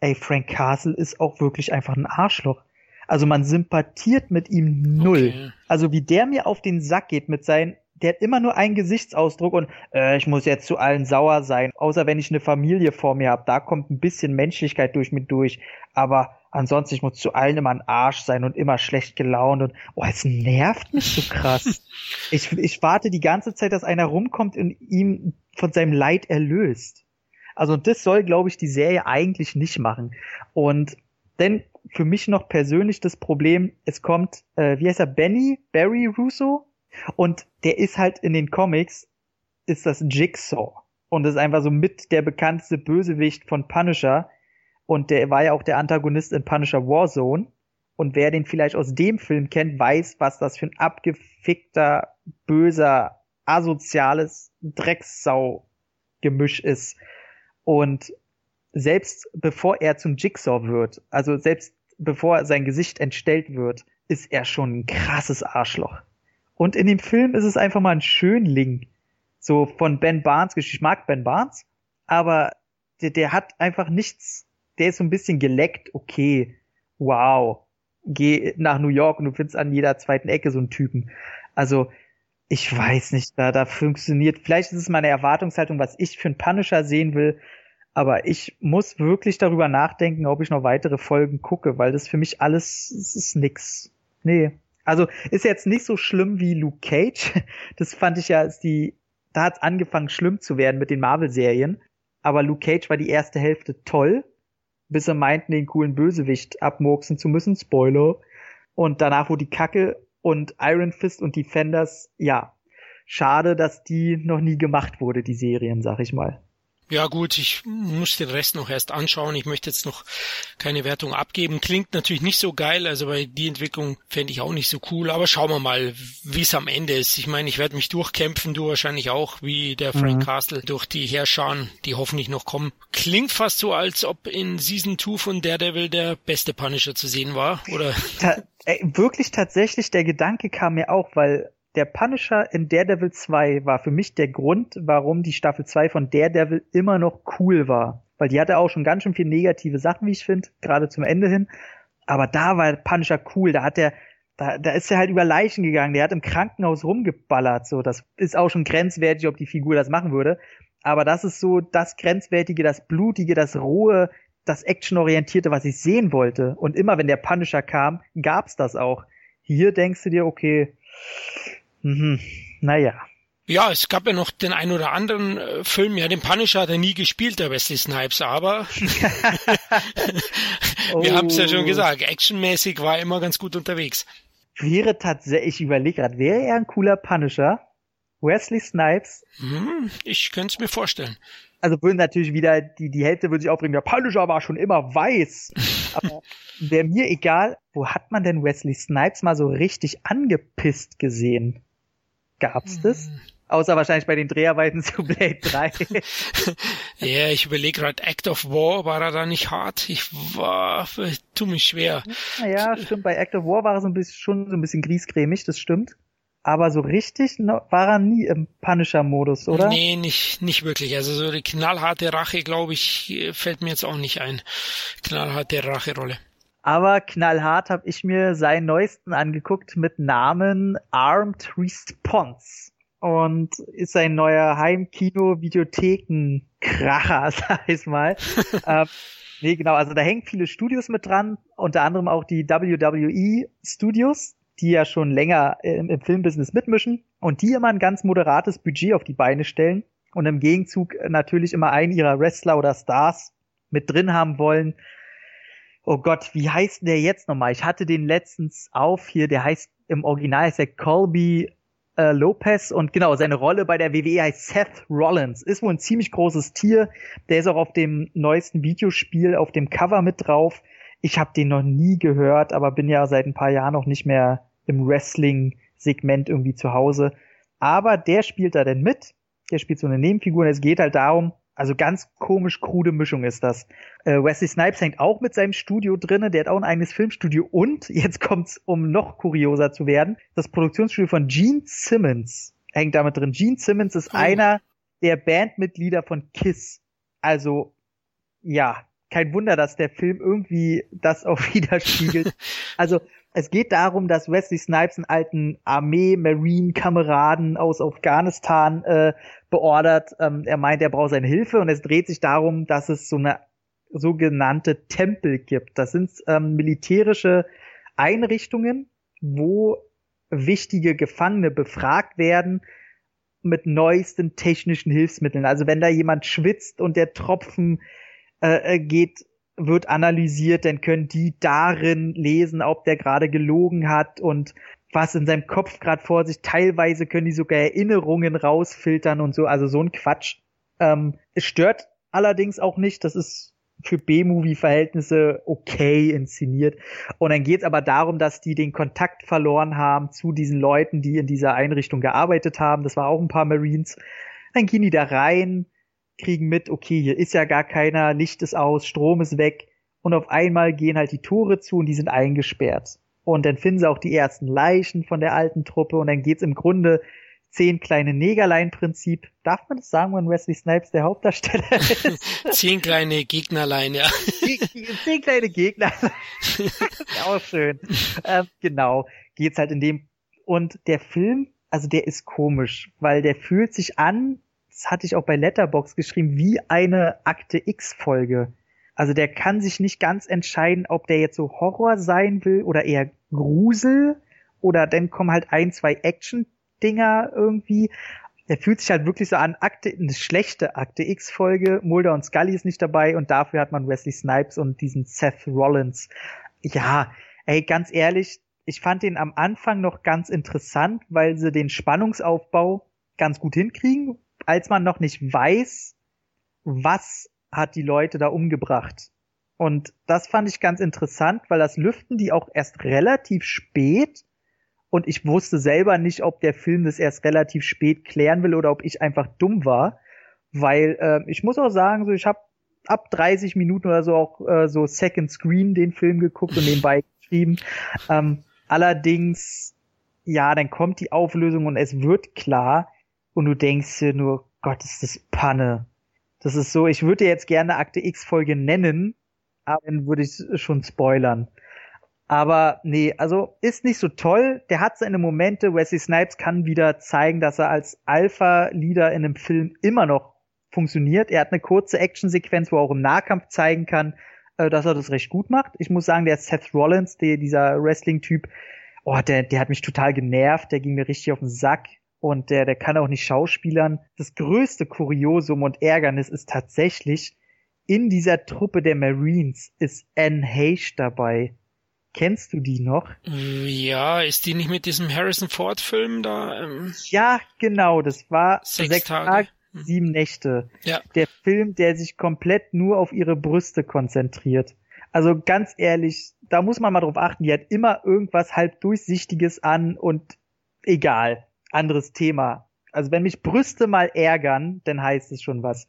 ey, Frank Castle ist auch wirklich einfach ein Arschloch. Also man sympathiert mit ihm null. Okay. Also wie der mir auf den Sack geht mit seinen, der hat immer nur einen Gesichtsausdruck und äh, ich muss jetzt zu allen sauer sein, außer wenn ich eine Familie vor mir habe, da kommt ein bisschen Menschlichkeit durch mit durch, aber ansonsten ich muss zu allen immer ein Arsch sein und immer schlecht gelaunt und oh, es nervt mich so krass. [laughs] ich, ich warte die ganze Zeit, dass einer rumkommt und ihm von seinem Leid erlöst. Also das soll, glaube ich, die Serie eigentlich nicht machen. Und denn für mich noch persönlich das Problem, es kommt, äh, wie heißt er, Benny, Barry Russo? Und der ist halt in den Comics, ist das Jigsaw. Und ist einfach so mit der bekannteste Bösewicht von Punisher. Und der war ja auch der Antagonist in Punisher Warzone. Und wer den vielleicht aus dem Film kennt, weiß, was das für ein abgefickter, böser, asoziales Drecksau-Gemisch ist. Und selbst bevor er zum Jigsaw wird, also selbst bevor sein Gesicht entstellt wird, ist er schon ein krasses Arschloch. Und in dem Film ist es einfach mal ein Schönling. So von Ben Barnes, ich mag Ben Barnes, aber der, der hat einfach nichts, der ist so ein bisschen geleckt, okay, wow, geh nach New York und du findest an jeder zweiten Ecke so einen Typen. Also, ich weiß nicht, da, da funktioniert, vielleicht ist es meine Erwartungshaltung, was ich für einen Punisher sehen will, aber ich muss wirklich darüber nachdenken, ob ich noch weitere Folgen gucke, weil das für mich alles, es ist nix. Nee. Also ist jetzt nicht so schlimm wie Luke Cage. [laughs] Das fand ich ja, ist die, da hat es angefangen schlimm zu werden mit den Marvel-Serien. Aber Luke Cage war die erste Hälfte toll, bis sie meinten, den coolen Bösewicht abmurksen zu müssen. Spoiler. Und danach wurde die Kacke und Iron Fist und Defenders, ja. Schade, dass die noch nie gemacht wurde, die Serien, sag ich mal. Ja gut, ich muss den Rest noch erst anschauen. Ich möchte jetzt noch keine Wertung abgeben. Klingt natürlich nicht so geil, also bei die Entwicklung fände ich auch nicht so cool. Aber schauen wir mal, wie es am Ende ist. Ich meine, ich werde mich durchkämpfen, du wahrscheinlich auch, wie der Frank mhm. Castle durch die Herrscher, die hoffentlich noch kommen. Klingt fast so, als ob in Season 2 von Daredevil der beste Punisher zu sehen war, oder? Ta ey, wirklich tatsächlich, der Gedanke kam mir auch, weil der Punisher in Daredevil 2 war für mich der Grund, warum die Staffel 2 von Daredevil immer noch cool war. Weil die hatte auch schon ganz schön viel negative Sachen, wie ich finde, gerade zum Ende hin. Aber da war Punisher cool, da hat der, da, da ist er halt über Leichen gegangen, der hat im Krankenhaus rumgeballert, so. Das ist auch schon grenzwertig, ob die Figur das machen würde. Aber das ist so das Grenzwertige, das Blutige, das Rohe, das Actionorientierte, was ich sehen wollte. Und immer wenn der Punisher kam, gab's das auch. Hier denkst du dir, okay, Mhm. Naja. Ja, es gab ja noch den ein oder anderen äh, Film, ja, den Punisher hat er nie gespielt, der Wesley Snipes, aber [laughs] [laughs] wir oh. haben es ja schon gesagt, actionmäßig war er immer ganz gut unterwegs. Wäre tatsächlich, ich überlege gerade, wäre er ein cooler Punisher? Wesley Snipes? Hm, ich könnte es mir vorstellen. Also würden natürlich wieder, die, die Hälfte würde sich aufregen, der Punisher war schon immer weiß. [laughs] Aber wäre mir egal, wo hat man denn Wesley Snipes mal so richtig angepisst gesehen? Gab's das? Hm. Außer wahrscheinlich bei den Dreharbeiten zu Blade 3. [laughs] ja, ich überlege gerade, Act of War, war er da nicht hart? Ich war, ich tu mich schwer. Naja, stimmt, bei Act of War war er so ein bisschen, schon so ein bisschen griesgrämig, das stimmt. Aber so richtig war er nie im Punisher-Modus, oder? Nee, nicht, nicht wirklich. Also so die knallharte Rache, glaube ich, fällt mir jetzt auch nicht ein. Knallharte Rache-Rolle. Aber knallhart habe ich mir seinen neuesten angeguckt mit Namen Armed Response. Und ist sein neuer Heimkino-Videotheken-Kracher, [laughs] sag ich mal. [laughs] ähm, nee, genau, also da hängen viele Studios mit dran, unter anderem auch die WWE Studios, die ja schon länger im, im Filmbusiness mitmischen und die immer ein ganz moderates Budget auf die Beine stellen und im Gegenzug natürlich immer einen ihrer Wrestler oder Stars mit drin haben wollen, oh Gott, wie heißt der jetzt nochmal? Ich hatte den letztens auf hier, der heißt im Original ist der Colby äh, Lopez und genau, seine Rolle bei der WWE heißt Seth Rollins. Ist wohl ein ziemlich großes Tier. Der ist auch auf dem neuesten Videospiel auf dem Cover mit drauf. Ich habe den noch nie gehört, aber bin ja seit ein paar Jahren noch nicht mehr im Wrestling-Segment irgendwie zu Hause. Aber der spielt da denn mit. Der spielt so eine Nebenfigur und es geht halt darum, also ganz komisch krude Mischung ist das. Äh, Wesley Snipes hängt auch mit seinem Studio drinne, der hat auch ein eigenes Filmstudio und [laughs] jetzt kommt's, um noch kurioser zu werden, das Produktionsstudio von Gene Simmons hängt damit drin. Gene Simmons ist oh. einer der Bandmitglieder von Kiss. Also ja, kein Wunder, dass der Film irgendwie das auch [laughs] widerspiegelt. also es geht darum, dass Wesley Snipes einen alten Armee-Marine-Kameraden aus Afghanistan äh, beordert. Ähm, er meint, er braucht seine Hilfe und es dreht sich darum, dass es so eine sogenannte Tempel gibt. Das sind ähm, militärische Einrichtungen, wo wichtige Gefangene befragt werden mit neuesten technischen Hilfsmitteln. Also wenn da jemand schwitzt und der Tropfen äh, äh geht wird analysiert, dann können die darin lesen, ob der gerade gelogen hat und was in seinem Kopf gerade vor sich. Teilweise können die sogar Erinnerungen rausfiltern und so, also so ein Quatsch. Ähm, es stört allerdings auch nicht, das ist für B-Movie-Verhältnisse okay inszeniert. Und dann geht es aber darum, dass die den Kontakt verloren haben zu diesen Leuten, die in dieser Einrichtung gearbeitet haben. Das war auch ein paar Marines. Dann gehen die da rein, kriegen mit, okay, hier ist ja gar keiner, Licht ist aus, Strom ist weg und auf einmal gehen halt die Tore zu und die sind eingesperrt. Und dann finden sie auch die ersten Leichen von der alten Truppe und dann geht's im Grunde zehn kleine Negerlein-Prinzip. Darf man das sagen, wenn Wesley Snipes der Hauptdarsteller [laughs] ist? zehn kleine Gegnerlein, ja. zehn kleine Gegner. [laughs] auch schön. Ähm, genau. Geht's halt in dem, und der Film, also der ist komisch, weil der fühlt sich an das hatte ich auch bei Letterbox geschrieben, wie eine Akte X-Folge. Also der kann sich nicht ganz entscheiden, ob der jetzt so Horror sein will oder eher Grusel oder dann kommen halt ein, zwei Action-Dinger irgendwie. Der fühlt sich halt wirklich so an, Akte, eine schlechte Akte X-Folge. Mulder und Scully ist nicht dabei und dafür hat man Wesley Snipes und diesen Seth Rollins. Ja, ey, ganz ehrlich, ich fand den am Anfang noch ganz interessant, weil sie den Spannungsaufbau ganz gut hinkriegen als man noch nicht weiß, was hat die Leute da umgebracht. Und das fand ich ganz interessant, weil das lüften die auch erst relativ spät. Und ich wusste selber nicht, ob der Film das erst relativ spät klären will oder ob ich einfach dumm war. Weil äh, ich muss auch sagen, so ich habe ab 30 Minuten oder so auch äh, so Second Screen den Film geguckt und nebenbei [laughs] geschrieben. Ähm, allerdings, ja, dann kommt die Auflösung und es wird klar und du denkst dir nur, Gott, ist das Panne. Das ist so, ich würde jetzt gerne Akte X Folge nennen, aber dann würde ich schon spoilern. Aber nee, also ist nicht so toll. Der hat seine Momente. Wesley Snipes kann wieder zeigen, dass er als Alpha-Leader in einem Film immer noch funktioniert. Er hat eine kurze Actionsequenz, wo er auch im Nahkampf zeigen kann, äh, dass er das recht gut macht. Ich muss sagen, der Seth Rollins, der, dieser Wrestling-Typ, oh, der, der hat mich total genervt. Der ging mir richtig auf den Sack. Und der, der kann auch nicht schauspielern. Das größte Kuriosum und Ärgernis ist tatsächlich, in dieser Truppe der Marines ist Anne Heche dabei. Kennst du die noch? Ja, ist die nicht mit diesem Harrison Ford Film da? Ähm, ja, genau, das war sechs, sechs Tage. Tage. Hm. sieben Nächte. Ja. Der Film, der sich komplett nur auf ihre Brüste konzentriert. Also ganz ehrlich, da muss man mal drauf achten, die hat immer irgendwas halb durchsichtiges an und egal, anderes Thema. Also wenn mich Brüste mal ärgern, dann heißt es schon was.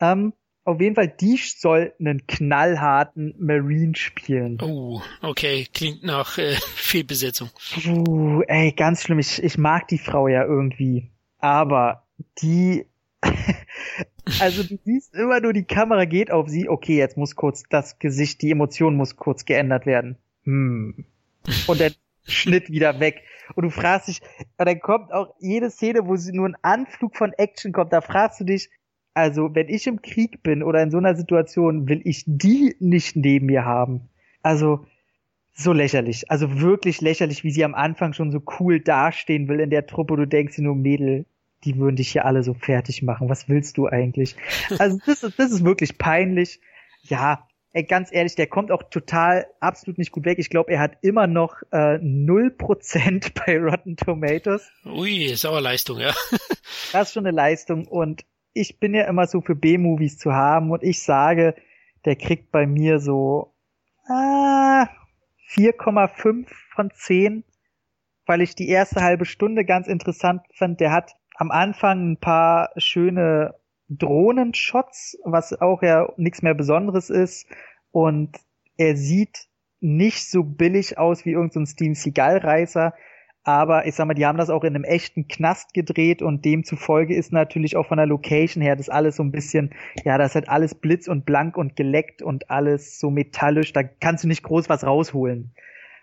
Ähm, auf jeden Fall, die soll einen knallharten Marine spielen. Oh, okay, klingt nach äh, [laughs] Fehlbesetzung. Uh, ey, ganz schlimm. Ich, ich mag die Frau ja irgendwie. Aber die, [laughs] also du siehst immer nur, die Kamera geht auf sie. Okay, jetzt muss kurz das Gesicht, die Emotion muss kurz geändert werden. Hm. Und der Schnitt wieder weg. Und du fragst dich, dann kommt auch jede Szene, wo sie nur ein Anflug von Action kommt, da fragst du dich, also, wenn ich im Krieg bin oder in so einer Situation, will ich die nicht neben mir haben. Also, so lächerlich. Also wirklich lächerlich, wie sie am Anfang schon so cool dastehen will in der Truppe. Du denkst dir nur, Mädel, die würden dich hier alle so fertig machen. Was willst du eigentlich? Also, das ist, das ist wirklich peinlich. Ja, ey, ganz ehrlich, der kommt auch total absolut nicht gut weg. Ich glaube, er hat immer noch äh, 0% [laughs] bei Rotten Tomatoes. Ui, Sauerleistung, ja. [laughs] das ist schon eine Leistung und ich bin ja immer so für B-Movies zu haben und ich sage, der kriegt bei mir so ah, 4,5 von 10, weil ich die erste halbe Stunde ganz interessant fand. Der hat am Anfang ein paar schöne Drohnenshots, was auch ja nichts mehr Besonderes ist. Und er sieht nicht so billig aus wie irgendein so Steam Seagal-Reißer, aber ich sag mal, die haben das auch in einem echten Knast gedreht und demzufolge ist natürlich auch von der Location her das alles so ein bisschen, ja, das hat alles blitz und blank und geleckt und alles so metallisch, da kannst du nicht groß was rausholen.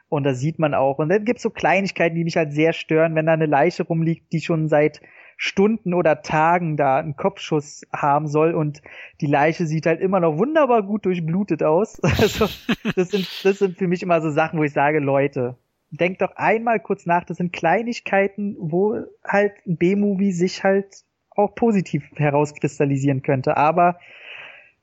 Und da sieht man auch. Und dann gibt's so Kleinigkeiten, die mich halt sehr stören, wenn da eine Leiche rumliegt, die schon seit Stunden oder Tagen da einen Kopfschuss haben soll und die Leiche sieht halt immer noch wunderbar gut durchblutet aus. [laughs] Also, das sind, das sind für mich immer so Sachen, wo ich sage, Leute, denk doch einmal kurz nach, das sind Kleinigkeiten, wo halt ein B-Movie sich halt auch positiv herauskristallisieren könnte. Aber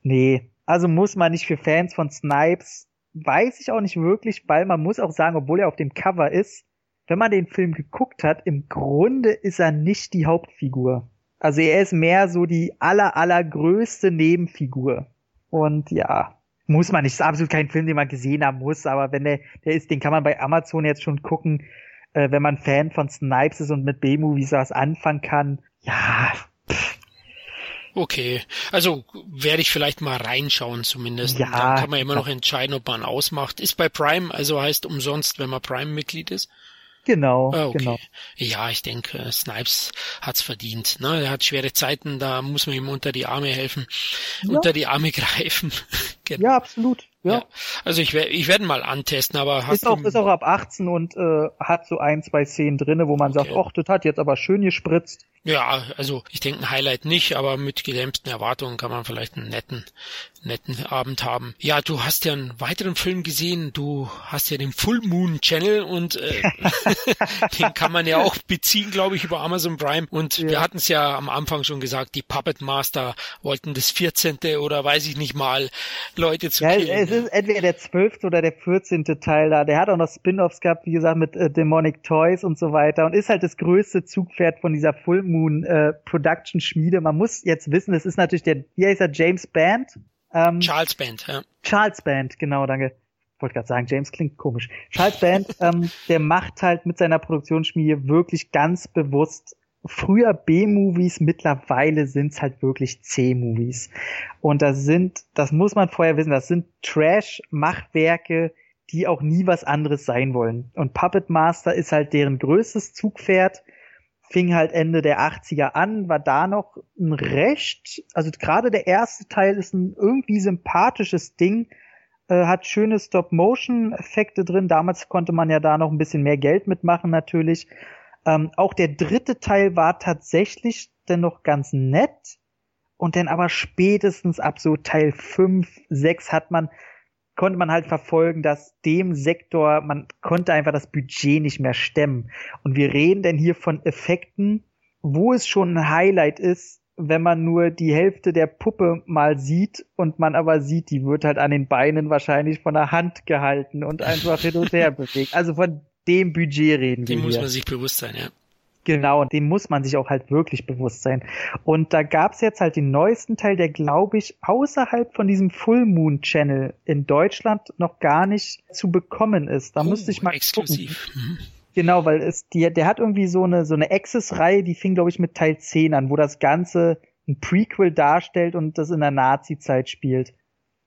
nee, also muss man nicht für Fans von Snipes, weiß ich auch nicht wirklich, weil man muss auch sagen, obwohl er auf dem Cover ist, wenn man den Film geguckt hat, im Grunde ist er nicht die Hauptfigur. Also er ist mehr so die aller, allergrößte Nebenfigur. Und ja, muss man nicht, ist absolut kein Film, den man gesehen haben muss, aber wenn der, der ist, den kann man bei Amazon jetzt schon gucken, äh, wenn man Fan von Snipes ist und mit B-Movies was anfangen kann. Ja. Okay, also werde ich vielleicht mal reinschauen zumindest. Ja. Dann kann man immer noch entscheiden, ob man ausmacht. Ist bei Prime, also heißt umsonst, wenn man Prime-Mitglied ist. Genau, ah, okay. genau. Ja, ich denke, Snipes hat's verdient. Ne? Er hat schwere Zeiten, da muss man ihm unter die Arme helfen, ja. unter die Arme [laughs] greifen. genau. Ja, absolut. Ja. ja. Also ich, werde ich werde mal antesten, aber ist auch ist auch ab 18 und äh, hat so ein zwei Szenen drinne, wo man okay. sagt, ach, das hat jetzt aber schön gespritzt. Ja, also ich denke ein Highlight nicht, aber mit gelähmten Erwartungen kann man vielleicht einen netten, netten Abend haben. Ja, du hast ja einen weiteren Film gesehen, du hast ja den Full Moon Channel und äh, [laughs] den kann man ja auch beziehen, glaube ich, über Amazon Prime. Und ja. wir hatten es ja am Anfang schon gesagt, die Puppet Master wollten das 14. oder weiß ich nicht mal Leute zu ja, killen. Es ist entweder der 12. oder der 14. Teil da. Der hat auch noch Spin-offs gehabt, wie gesagt, mit äh, Demonic Toys und so weiter und ist halt das größte Zugpferd von dieser Full Moon äh, Production Schmiede. Man muss jetzt wissen, es ist natürlich der, wie heißt er, James Band? Ähm, Charles Band, ja. Charles Band, genau, danke. Wollte gerade sagen, James klingt komisch. Charles Band, [laughs] ähm, der macht halt mit seiner Produktionsschmiede wirklich ganz bewusst früher B-Movies, mittlerweile sind's halt wirklich C-Movies. Und das sind, das muss man vorher wissen, das sind Trash-Machwerke, die auch nie was anderes sein wollen. Und Puppet Master ist halt deren größtes Zugpferd, fing halt Ende der 80er an, war da noch ein recht, also gerade der erste Teil ist ein irgendwie sympathisches Ding, äh, hat schöne Stop-Motion-Effekte drin. Damals konnte man ja da noch ein bisschen mehr Geld mitmachen natürlich. Ähm, auch der dritte Teil war tatsächlich dennoch ganz nett. Und dann aber spätestens ab so Teil 5, 6 hat man, konnte man halt verfolgen, dass dem Sektor, man konnte einfach das Budget nicht mehr stemmen. Und wir reden denn hier von Effekten, wo es schon ein Highlight ist, wenn man nur die Hälfte der Puppe mal sieht und man aber sieht, die wird halt an den Beinen wahrscheinlich von der Hand gehalten und einfach hin und her [laughs] bewegt. Also von dem Budget reden dem wir. Dem muss hier. man sich bewusst sein, ja. Genau, dem muss man sich auch halt wirklich bewusst sein. Und da gab's jetzt halt den neuesten Teil, der glaube ich außerhalb von diesem Full Moon Channel in Deutschland noch gar nicht zu bekommen ist. Da oh, müsste ich mal exklusiv. gucken. Mhm. Genau, weil es die, der hat irgendwie so eine so eine Access-Reihe, die fing glaube ich mit Teil 10 an, wo das Ganze ein Prequel darstellt und das in der Nazi-Zeit spielt.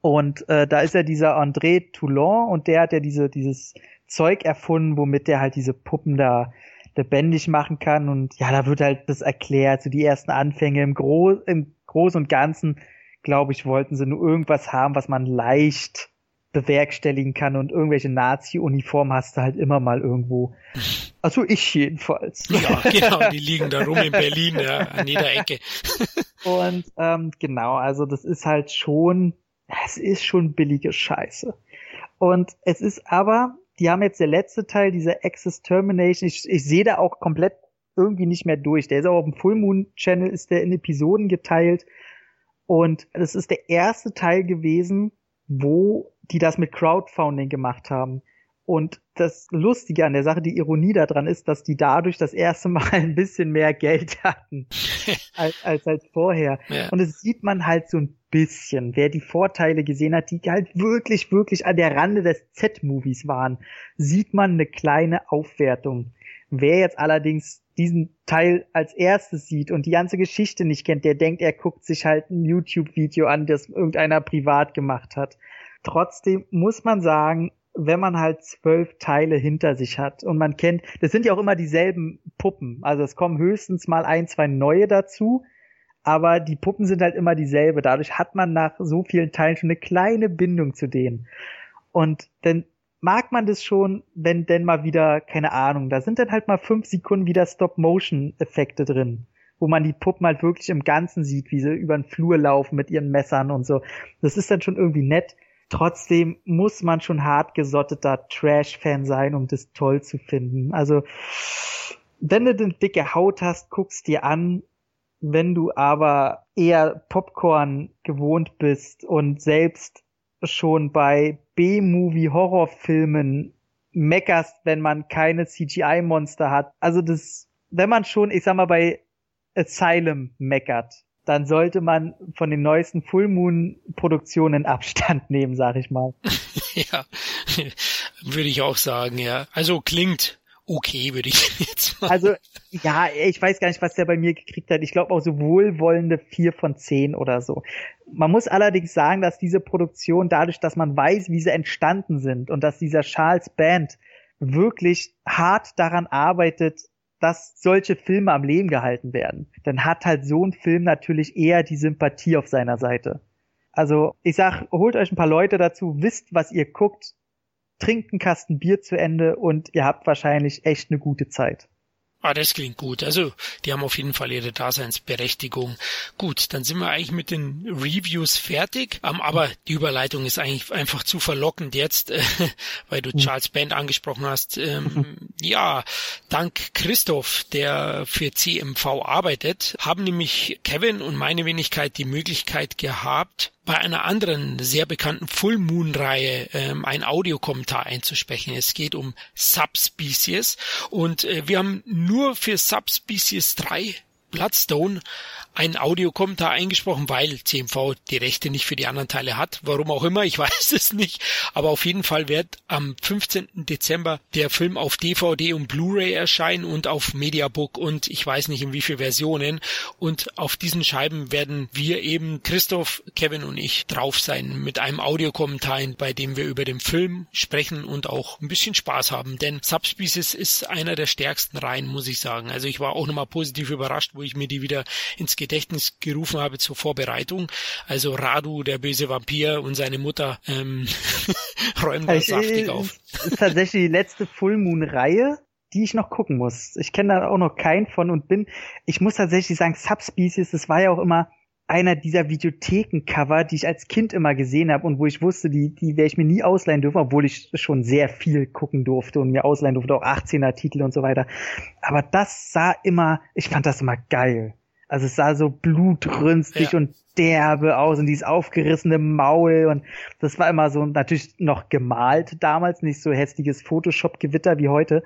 Und äh, da ist ja dieser André Toulon und der hat ja diese dieses Zeug erfunden, womit der halt diese Puppen da lebendig machen kann. Und ja, da wird halt das erklärt, so die ersten Anfänge im, Gro im Großen und Ganzen, glaube ich, wollten sie nur irgendwas haben, was man leicht bewerkstelligen kann und irgendwelche Nazi-Uniformen hast du halt immer mal irgendwo. Also ich jedenfalls. Ja, [laughs] genau, die liegen da rum in Berlin, ja, an jeder Ecke. [laughs] und ähm, genau, also das ist halt schon, es ist schon billige Scheiße. Und es ist aber, die haben jetzt der letzte Teil, dieser Access Termination, ich, ich sehe da auch komplett irgendwie nicht mehr durch. Der ist auch auf dem Full Moon Channel, ist der in Episoden geteilt. Und das ist der erste Teil gewesen, wo die das mit Crowdfunding gemacht haben. Und das Lustige an der Sache, die Ironie daran ist, dass die dadurch das erste [laughs] Mal ein bisschen mehr Geld hatten [laughs] als, als, als vorher. Ja. Und das sieht man halt so ein bisschen. Wer die Vorteile gesehen hat, die halt wirklich, wirklich an der Rande des Z-Movies waren, sieht man eine kleine Aufwertung. Wer jetzt allerdings diesen Teil als erstes sieht und die ganze Geschichte nicht kennt, der denkt, er guckt sich halt ein YouTube-Video an, das irgendeiner privat gemacht hat. Trotzdem muss man sagen, wenn man halt zwölf Teile hinter sich hat und man kennt, das sind ja auch immer dieselben Puppen. Also es kommen höchstens mal ein, zwei neue dazu, aber die Puppen sind halt immer dieselbe. Dadurch hat man nach so vielen Teilen schon eine kleine Bindung zu denen. Und dann mag man das schon, wenn denn mal wieder, keine Ahnung, da sind dann halt mal fünf Sekunden wieder Stop-Motion-Effekte drin, wo man die Puppen halt wirklich im Ganzen sieht, wie sie über den Flur laufen mit ihren Messern und so. Das ist dann schon irgendwie nett. Trotzdem muss man schon hartgesotteter Trash-Fan sein, um das toll zu finden. Also, wenn du eine dicke Haut hast, guckst dir an. Wenn du aber eher Popcorn gewohnt bist und selbst schon bei B-Movie-Horrorfilmen meckerst, wenn man keine CGI-Monster hat. Also das, wenn man schon, ich sag mal, bei Asylum meckert, dann sollte man von den neuesten Full Moon Produktionen Abstand [laughs] nehmen, sag ich mal. [laughs] ja, würde ich auch sagen, ja. Also klingt okay, würde ich [laughs] jetzt mal. Also, ja, ich weiß gar nicht, was der bei mir gekriegt hat. Ich glaube auch so wohlwollende vier von zehn oder so. Man muss allerdings sagen, dass diese Produktion dadurch, dass man weiß, wie sie entstanden sind und dass dieser Charles Band wirklich hart daran arbeitet, dass solche Filme am Leben gehalten werden, dann hat halt so ein Film natürlich eher die Sympathie auf seiner Seite. Also ich sag, holt euch ein paar Leute dazu, wisst, was ihr guckt, trinkt einen Kasten Bier zu Ende und ihr habt wahrscheinlich echt eine gute Zeit. Ah, das klingt gut. Also, die haben auf jeden Fall ihre Daseinsberechtigung. Gut, dann sind wir eigentlich mit den Reviews fertig. Um, aber die Überleitung ist eigentlich einfach zu verlockend jetzt, äh, [laughs] weil du Charles Band angesprochen hast. Ähm, ja, dank Christoph, der für CMV arbeitet, haben nämlich Kevin und meine Wenigkeit die Möglichkeit gehabt, bei einer anderen sehr bekannten Full Moon Reihe ähm, ein Audiokommentar einzusprechen. Es geht um Subspecies und äh, wir haben nur für Subspecies 3 Bloodstone einen Audiokommentar eingesprochen, weil CMV die Rechte nicht für die anderen Teile hat. Warum auch immer, ich [laughs] weiß es nicht. Aber auf jeden Fall wird am 15. Dezember der Film auf DVD und Blu-ray erscheinen und auf Mediabook und ich weiß nicht in wie viel Versionen. Und auf diesen Scheiben werden wir eben, Christoph, Kevin und ich, drauf sein mit einem Audiokommentar, bei dem wir über den Film sprechen und auch ein bisschen Spaß haben. Denn Subspecies ist einer der stärksten Reihen, muss ich sagen. Also ich war auch nochmal positiv überrascht, wo ich mir die wieder ins Gedächtnis gerufen habe zur Vorbereitung. Also Radu, der böse Vampir und seine Mutter ähm, [laughs] räumen da saftig auf. Das [laughs] ist tatsächlich die letzte Full Moon Reihe, die ich noch gucken muss. Ich kenne da auch noch keinen von und bin, ich muss tatsächlich sagen, Subspecies, das war ja auch immer einer dieser Videothekencover, die ich als Kind immer gesehen habe und wo ich wusste, die, die werde ich mir nie ausleihen dürfen, obwohl ich schon sehr viel gucken durfte und mir ausleihen durfte, auch 18er Titel und so weiter. Aber das sah immer, ich fand das immer geil. Also es sah so blutrünstig ja. und derbe aus und dieses aufgerissene Maul und das war immer so natürlich noch gemalt damals, nicht so hässliches Photoshop-Gewitter wie heute.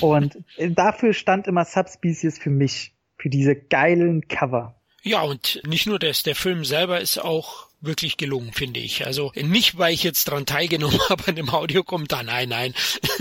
Und dafür stand immer Subspecies für mich, für diese geilen Cover. Ja, und nicht nur das, der Film selber ist auch wirklich gelungen, finde ich. Also nicht, weil ich jetzt dran teilgenommen [laughs] habe an dem Audiokommentar, nein, nein.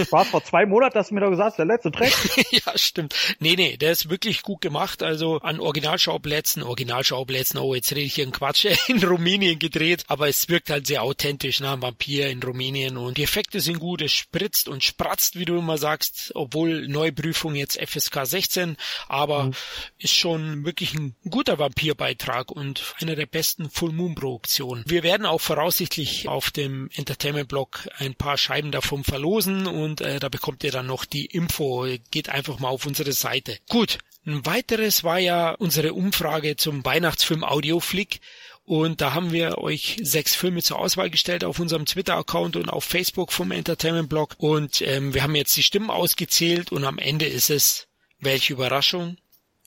War vor zwei Monaten, hast du mir doch gesagt, der letzte Track. [laughs] ja, stimmt. Nee, nee, der ist wirklich gut gemacht. Also an Originalschauplätzen, Originalschauplätzen, oh, jetzt rede ich hier einen Quatsch, [laughs] in Rumänien gedreht, aber es wirkt halt sehr authentisch, ne, Vampir in Rumänien und die Effekte sind gut, es spritzt und spratzt, wie du immer sagst, obwohl Neuprüfung jetzt FSK 16, aber mhm. ist schon wirklich ein guter Vampirbeitrag und einer der besten Full Moon Produktionen Aktion. Wir werden auch voraussichtlich auf dem Entertainment-Blog ein paar Scheiben davon verlosen und äh, da bekommt ihr dann noch die Info. Geht einfach mal auf unsere Seite. Gut, ein weiteres war ja unsere Umfrage zum Weihnachtsfilm Audioflick. Und da haben wir euch sechs Filme zur Auswahl gestellt auf unserem Twitter-Account und auf Facebook vom Entertainment-Blog. Und ähm, wir haben jetzt die Stimmen ausgezählt und am Ende ist es, welche Überraschung,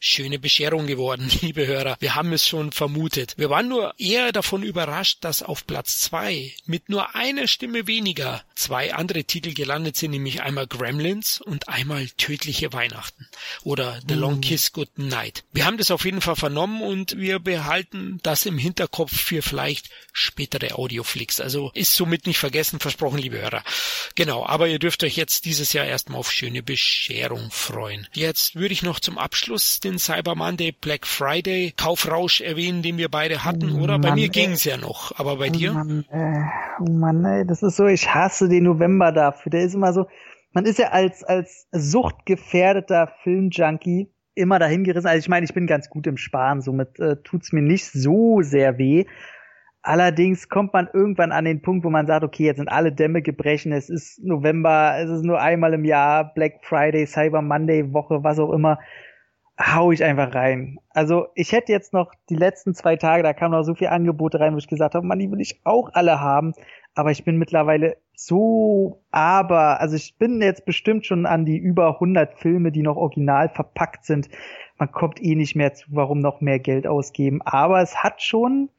schöne Bescherung geworden, [laughs] liebe Hörer. Wir haben es schon vermutet. Wir waren nur eher davon überrascht, dass auf Platz zwei mit nur einer Stimme weniger zwei andere Titel gelandet sind, nämlich einmal Gremlins und einmal Tödliche Weihnachten oder The Long mm. Kiss Good Night. Wir haben das auf jeden Fall vernommen und wir behalten das im Hinterkopf für vielleicht spätere Audioflix. Also ist somit nicht vergessen, versprochen, liebe Hörer. Genau, aber ihr dürft euch jetzt dieses Jahr erstmal auf schöne Bescherung freuen. Jetzt würde ich noch zum Abschluss den Cyber Monday, Black Friday Kaufrausch erwähnen, den wir beide hatten, oh, oder? Bei Mann, mir ging's ja noch, aber bei oh, dir? Mann, äh, oh Mann, ey, das ist so, ich hasse den November dafür. Der ist immer so, man ist ja als, als suchtgefährdeter Filmjunkie immer dahin gerissen. Also ich meine, ich bin ganz gut im Sparen, somit äh, tut's mir nicht so sehr weh. Allerdings kommt man irgendwann an den Punkt, wo man sagt, okay, jetzt sind alle Dämme gebrechen, es ist November, es ist nur einmal im Jahr, Black Friday, Cyber Monday, Woche, was auch immer hau ich einfach rein. Also ich hätte jetzt noch die letzten zwei Tage, da kamen noch so viele Angebote rein, wo ich gesagt habe, man, die will ich auch alle haben. Aber ich bin mittlerweile so, aber, also ich bin jetzt bestimmt schon an die über 100 Filme, die noch original verpackt sind. Man kommt eh nicht mehr zu, warum noch mehr Geld ausgeben. Aber es hat schon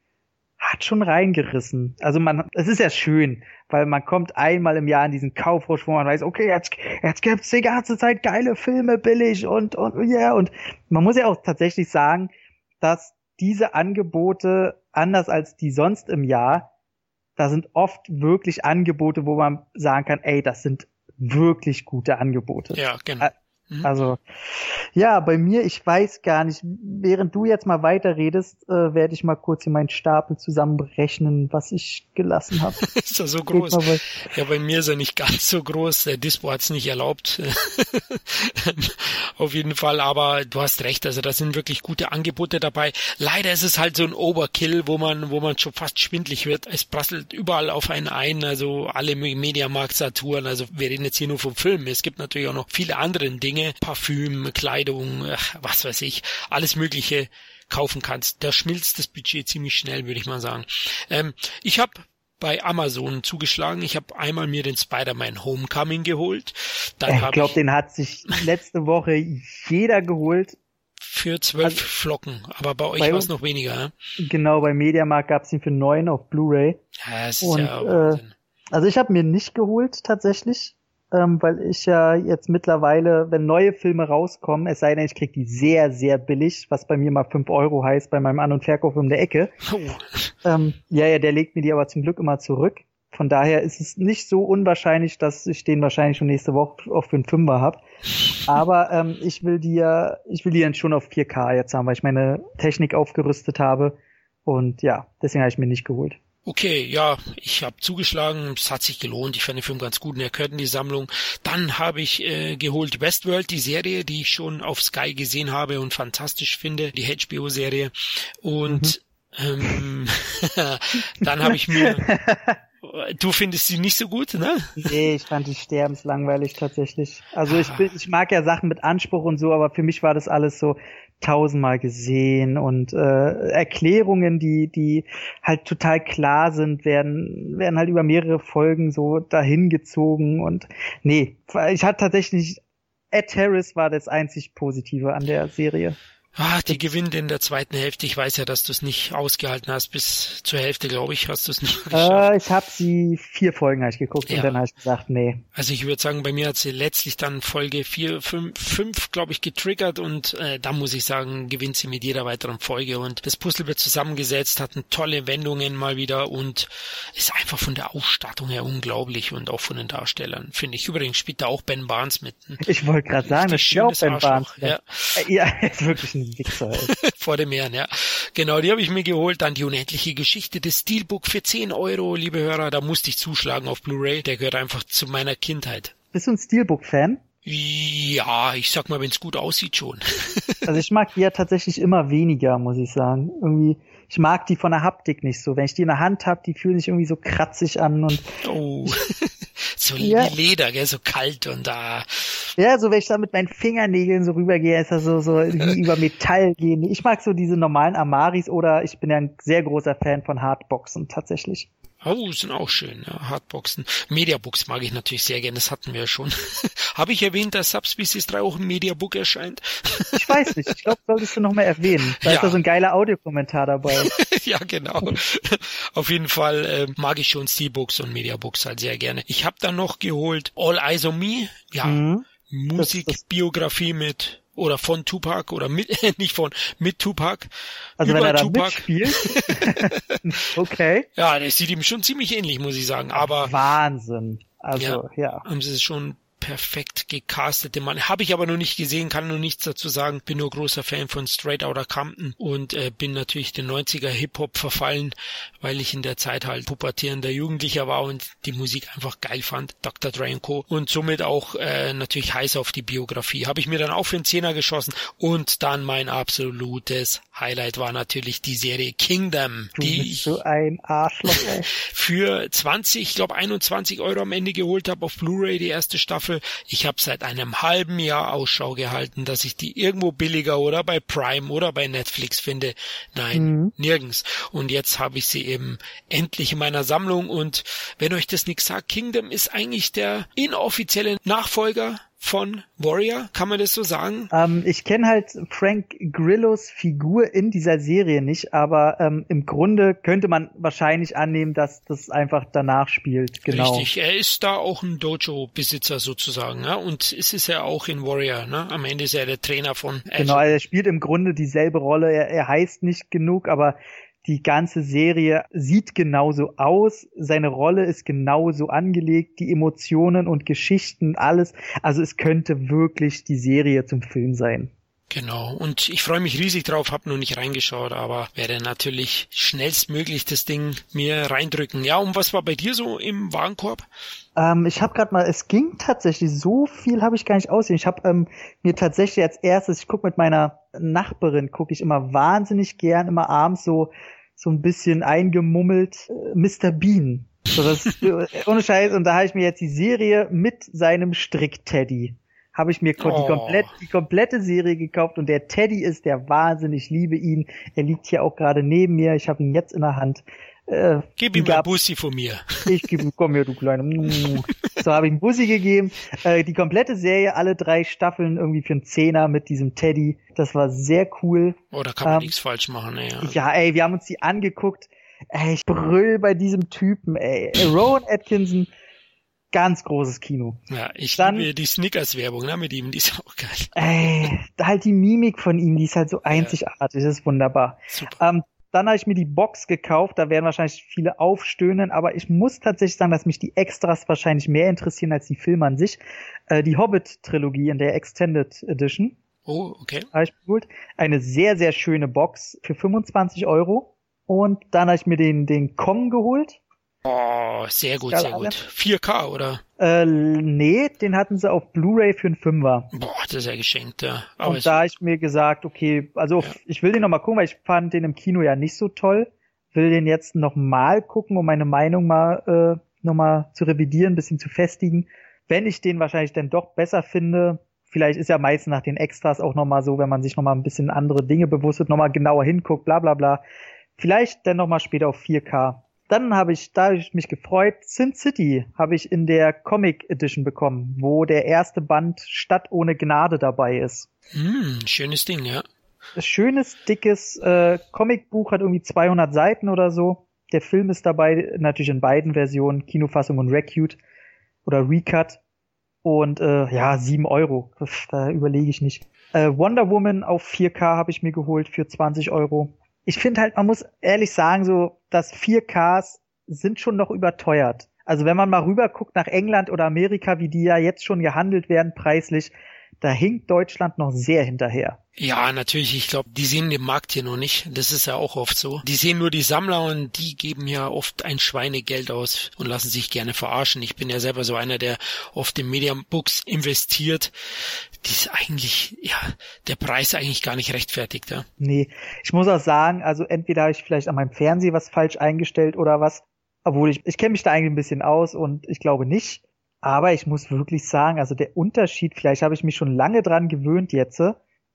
hat schon reingerissen. Also man, es ist ja schön, weil man kommt einmal im Jahr in diesen Kaufrausch, wo man weiß, okay, jetzt, jetzt gibt's die ganze Zeit geile Filme billig und, und, ja, yeah. und man muss ja auch tatsächlich sagen, dass diese Angebote, anders als die sonst im Jahr, da sind oft wirklich Angebote, wo man sagen kann, ey, das sind wirklich gute Angebote. Ja, genau. Mhm. Also, ja, bei mir, ich weiß gar nicht, während du jetzt mal weiterredest, äh, werde ich mal kurz in meinen Stapel zusammenrechnen, was ich gelassen habe. [laughs] ist er so groß? Ja, bei mir ist er nicht ganz so groß. Der Dispo hat es nicht erlaubt. [laughs] Auf jeden Fall, aber du hast recht, also da sind wirklich gute Angebote dabei. Leider ist es halt so ein Overkill, wo man, wo man schon fast schwindlig wird. Es prasselt überall auf einen ein, also alle Mediamarkt Saturn, also wir reden jetzt hier nur vom Film. Es gibt natürlich auch noch viele andere Dinge Dinge, Parfüm, Kleidung, was weiß ich, alles Mögliche kaufen kannst. Da schmilzt das Budget ziemlich schnell, würde ich mal sagen. Ähm, ich habe bei Amazon zugeschlagen. Ich habe einmal mir den Spider-Man Homecoming geholt. Dann ich glaube, den hat sich letzte Woche jeder geholt. Für zwölf also, Flocken, aber bei euch war es noch weniger. Genau, bei Mediamarkt gab es ihn für neun auf Blu-ray. Ja, das ist Und, ja äh, Also ich habe mir nicht geholt tatsächlich. Ähm, weil ich ja jetzt mittlerweile, wenn neue Filme rauskommen, es sei denn, ich krieg die sehr, sehr billig, was bei mir mal fünf Euro heißt, bei meinem An- und Verkauf um der Ecke. Oh. Ähm, ja, ja, der legt mir die aber zum Glück immer zurück. Von daher ist es nicht so unwahrscheinlich, dass ich den wahrscheinlich schon nächste Woche auch für einen Fünfer hab. Aber ähm, ich will die ja, ich will die dann schon auf 4K jetzt haben, weil ich meine Technik aufgerüstet habe. Und ja, deswegen habe ich mir nicht geholt. Okay, ja, ich habe zugeschlagen, es hat sich gelohnt, ich fand den Film ganz gut und er gehört in die Sammlung. Dann habe ich äh, geholt Westworld, die Serie, die ich schon auf Sky gesehen habe und fantastisch finde, die HBO-Serie. Und mhm. ähm, [laughs] dann habe ich mir [laughs] Du findest sie nicht so gut, ne? Nee, ich fand die sterbenslangweilig tatsächlich. Also ich bin, ich mag ja Sachen mit Anspruch und so, aber für mich war das alles so tausendmal gesehen und äh, Erklärungen, die die halt total klar sind, werden werden halt über mehrere Folgen so dahin gezogen und nee, ich hatte tatsächlich Ed Harris war das einzig Positive an der Serie. Ah, die gewinnt in der zweiten Hälfte. Ich weiß ja, dass du es nicht ausgehalten hast. Bis zur Hälfte, glaube ich, hast du es nicht [laughs] geschafft. Äh, ich habe sie vier Folgen hab ich geguckt ja. und dann habe ich gesagt, nee. Also ich würde sagen, bei mir hat sie letztlich dann Folge vier, fünf, fünf glaube ich, getriggert und äh, da muss ich sagen, gewinnt sie mit jeder weiteren Folge und das Puzzle wird zusammengesetzt, hat tolle Wendungen mal wieder und ist einfach von der Ausstattung her unglaublich und auch von den Darstellern, finde ich. Übrigens spielt da auch Ben Barnes mit. Ich wollte gerade sagen, das ist auch Ben Barnes. Ja. ja, [laughs] ist wirklich ein Wichser [laughs] Vor dem Herrn, ja. Genau, die habe ich mir geholt. Dann die unendliche Geschichte des Steelbook für 10 Euro, liebe Hörer. Da musste ich zuschlagen auf Blu-ray. Der gehört einfach zu meiner Kindheit. Bist du ein Steelbook-Fan? Ja, ich sag mal, wenn es gut aussieht schon. [laughs] also ich mag die ja tatsächlich immer weniger, muss ich sagen. Irgendwie, ich mag die von der Haptik nicht so. Wenn ich die in der Hand habe, die fühlen sich irgendwie so kratzig an und. Oh. [laughs] so ja. Leder, gell, so kalt und da. Ja, so wenn ich da mit meinen Fingernägeln so rübergehe, ist das so, so wie [laughs] über Metall gehen. Ich mag so diese normalen Amaris oder ich bin ja ein sehr großer Fan von Hardboxen tatsächlich. Oh, sind auch schön, ja, Hardboxen. Mediabooks mag ich natürlich sehr gerne, das hatten wir ja schon. [laughs] Habe ich erwähnt, dass Subspecies 3 auch im Mediabook erscheint? ich weiß nicht, ich glaube, solltest du noch mal erwähnen. [laughs] Da ja. ist da so ein geiler Audiokommentar dabei. [laughs] ja, genau. Auf jeden Fall äh, mag ich schon Steelbooks und Mediabooks halt sehr gerne. Ich habe dann noch geholt All Eyes on Me, ja, mhm. Musikbiografie mit oder von Tupac oder mit, [laughs] nicht von, mit Tupac. Also wenn er da Tupac. mitspielt. [laughs] okay. Ja, der sieht ihm schon ziemlich ähnlich, muss ich sagen, aber. Wahnsinn. Also, ja. ja. Es schon perfekt gecastete Mann. Habe ich aber noch nicht gesehen, kann nur nichts dazu sagen. Bin nur großer Fan von Straight Outta Compton und äh, bin natürlich den 90er Hip-Hop verfallen, weil ich in der Zeit halt pubertierender Jugendlicher war und die Musik einfach geil fand, Dr. Dre und Co. Und somit auch äh, natürlich heiß auf die Biografie. Habe ich mir dann auch für einen Zehner geschossen und dann mein absolutes Highlight war natürlich die Serie Kingdom, du die ich so für 20, ich glaube 21 Euro am Ende geholt habe auf Blu-ray die erste Staffel. Ich habe seit einem halben Jahr Ausschau gehalten, dass ich die irgendwo billiger oder bei Prime oder bei Netflix finde. Nein, mhm. nirgends. Und jetzt habe ich sie eben endlich in meiner Sammlung und wenn euch das nichts sagt, Kingdom ist eigentlich der inoffizielle Nachfolger von Warrior, kann man das so sagen? Ähm, ich kenne halt Frank Grillos Figur in dieser Serie nicht, aber ähm, im Grunde könnte man wahrscheinlich annehmen, dass das einfach danach spielt. Genau. Richtig, er ist da auch ein Dojo-Besitzer sozusagen, ja? und es ist ja auch in Warrior. Ne? Am Ende ist er der Trainer von. Azure. Genau, er spielt im Grunde dieselbe Rolle. Er, er heißt nicht genug, aber die ganze Serie sieht genauso aus, seine Rolle ist genauso angelegt, die Emotionen und Geschichten, alles. Also es könnte wirklich die Serie zum Film sein. Genau, und ich freue mich riesig drauf, hab noch nicht reingeschaut, aber werde natürlich schnellstmöglich das Ding mir reindrücken. Ja, und was war bei dir so im Warenkorb? Ähm, ich habe gerade mal, es ging tatsächlich, so viel habe ich gar nicht aussehen. Ich habe ähm, mir tatsächlich als erstes, ich gucke mit meiner Nachbarin, gucke ich immer wahnsinnig gern, immer abends so so ein bisschen eingemummelt äh, Mr. Bean. So, das, äh, [laughs] ohne Scheiß. Und da habe ich mir jetzt die Serie mit seinem Strick-Teddy. Habe ich mir oh. die, komplett, die komplette Serie gekauft und der Teddy ist der Wahnsinn. Ich liebe ihn. Er liegt hier auch gerade neben mir. Ich habe ihn jetzt in der Hand. Äh, Gib ihm ein Bussi von mir. Ich gebe ihm, komm her, du kleine. [laughs] so habe ich ihm Bussi gegeben. Äh, die komplette Serie, alle drei Staffeln irgendwie für einen Zehner mit diesem Teddy. Das war sehr cool. Oh, da kann man ähm, nichts falsch machen, ey. Ja, ey, wir haben uns die angeguckt. Ey, ich brüll bei diesem Typen, ey. Rowan Atkinson, Ganz großes Kino. Ja, ich Dann, liebe die Snickers-Werbung ne, mit ihm, die ist auch geil. Ey, halt die Mimik von ihm, die ist halt so einzigartig, ja. das ist wunderbar. Super. Ähm, dann habe ich mir die Box gekauft, da werden wahrscheinlich viele aufstöhnen, aber ich muss tatsächlich sagen, dass mich die Extras wahrscheinlich mehr interessieren als die Filme an sich. Äh, die Hobbit-Trilogie in der Extended Edition. Oh, okay. Habe ich geholt. Eine sehr, sehr schöne Box für 25 Euro. Und dann habe ich mir den, den Kong geholt. Oh, sehr gut, sehr gut. 4K, oder? Äh, nee, den hatten sie auf Blu-ray für einen Fünfer. Boah, das ist ja geschenkt, ja. Aber und da habe ich mir gesagt, okay, also ja. ich will den nochmal gucken, weil ich fand den im Kino ja nicht so toll. Will den jetzt nochmal gucken, um meine Meinung mal äh, nochmal zu revidieren, bisschen zu festigen. Wenn ich den wahrscheinlich dann doch besser finde, vielleicht ist ja meistens nach den Extras auch nochmal so, wenn man sich nochmal ein bisschen andere Dinge bewusst wird, nochmal genauer hinguckt, bla bla bla. Vielleicht dann nochmal später auf 4K. Dann habe ich, da habe ich mich gefreut, Sin City habe ich in der Comic Edition bekommen, wo der erste Band Stadt ohne Gnade dabei ist. Mm, schönes Ding, ja. Schönes, dickes äh, Comicbuch, hat irgendwie 200 Seiten oder so. Der Film ist dabei, natürlich in beiden Versionen, Kinofassung und Recute oder Recut. Und äh, ja, sieben Euro. Da überlege ich nicht. Äh, Wonder Woman auf 4K habe ich mir geholt für 20 Euro. Ich finde halt, man muss ehrlich sagen, so, dass 4Ks sind schon noch überteuert. Also wenn man mal rüber guckt nach England oder Amerika, wie die ja jetzt schon gehandelt werden preislich, da hinkt Deutschland noch sehr hinterher. Ja, natürlich. Ich glaube, die sehen den Markt hier noch nicht. Das ist ja auch oft so. Die sehen nur die Sammler und die geben ja oft ein Schweinegeld aus und lassen sich gerne verarschen. Ich bin ja selber so einer, der oft in Mediabooks investiert. Die ist eigentlich, ja, der Preis eigentlich gar nicht rechtfertigt, ja. Nee, ich muss auch sagen, also entweder habe ich vielleicht an meinem Fernseher was falsch eingestellt oder was. Obwohl ich, ich kenne mich da eigentlich ein bisschen aus und ich glaube nicht. Aber ich muss wirklich sagen, also der Unterschied, vielleicht habe ich mich schon lange dran gewöhnt jetzt,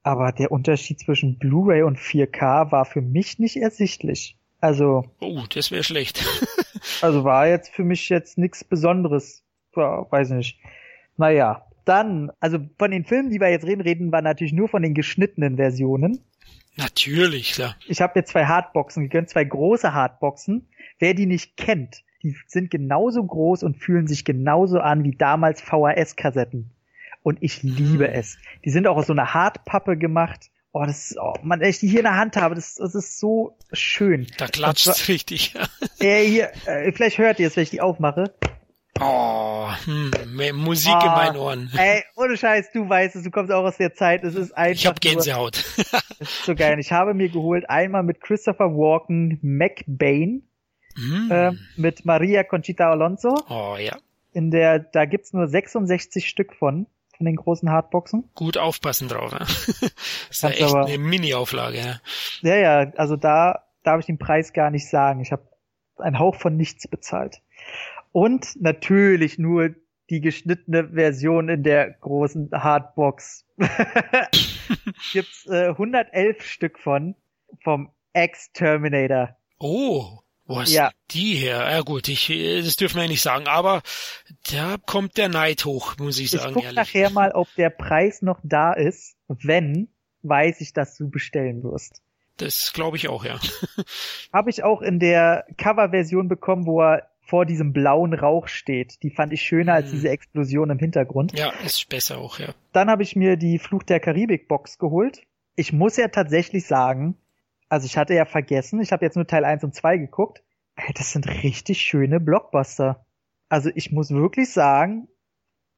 aber der Unterschied zwischen Blu-ray und 4K war für mich nicht ersichtlich. Also. Oh, das wäre schlecht. [laughs] also war jetzt für mich jetzt nichts Besonderes. Ja, weiß nicht. Naja, dann, also von den Filmen, die wir jetzt reden, reden wir natürlich nur von den geschnittenen Versionen. Natürlich, klar. Ich habe mir zwei Hardboxen gegönnt, zwei große Hardboxen. Wer die nicht kennt, die sind genauso groß und fühlen sich genauso an wie damals VHS-Kassetten. Und ich liebe hm. es. Die sind auch aus so einer Hartpappe gemacht. Oh, das ist, oh, man, wenn ich die hier in der Hand habe, das, das ist so schön. Da klatscht es richtig. [laughs] äh, hier, äh, vielleicht hört ihr es, wenn ich die aufmache. Oh, hm, Musik oh, in meinen Ohren. Ey, ohne Scheiß, du weißt es, du kommst auch aus der Zeit, es ist einfach. Ich hab Gänsehaut. [laughs] das ist so geil. Ich habe mir geholt einmal mit Christopher Walken McBain mm. äh, mit Maria Conchita Alonso. Oh ja. In der, da gibt's nur 66 Stück von, von den großen Hardboxen. Gut aufpassen drauf, ja. [laughs] das ist ja echt aber, eine Mini-Auflage, ja. Ja, ja, also da darf ich den Preis gar nicht sagen. Ich habe einen Hauch von nichts bezahlt. Und natürlich nur die geschnittene Version in der großen Hardbox. [laughs] Gibt's äh, 111 Stück von vom Ex-Terminator. Oh, wo ist ja. die her? Ja gut, ich, das dürfen wir ja nicht sagen, aber da kommt der Neid hoch, muss ich sagen. Ich guck ehrlich. nachher mal, ob der Preis noch da ist. Wenn, weiß ich, dass du bestellen wirst. Das glaube ich auch, ja. Habe ich auch in der Coverversion bekommen, wo er vor diesem blauen Rauch steht. Die fand ich schöner als hm. diese Explosion im Hintergrund. Ja, ist besser auch, ja. Dann habe ich mir die Fluch der Karibik Box geholt. Ich muss ja tatsächlich sagen, also ich hatte ja vergessen, ich habe jetzt nur Teil 1 und 2 geguckt. Das sind richtig schöne Blockbuster. Also ich muss wirklich sagen,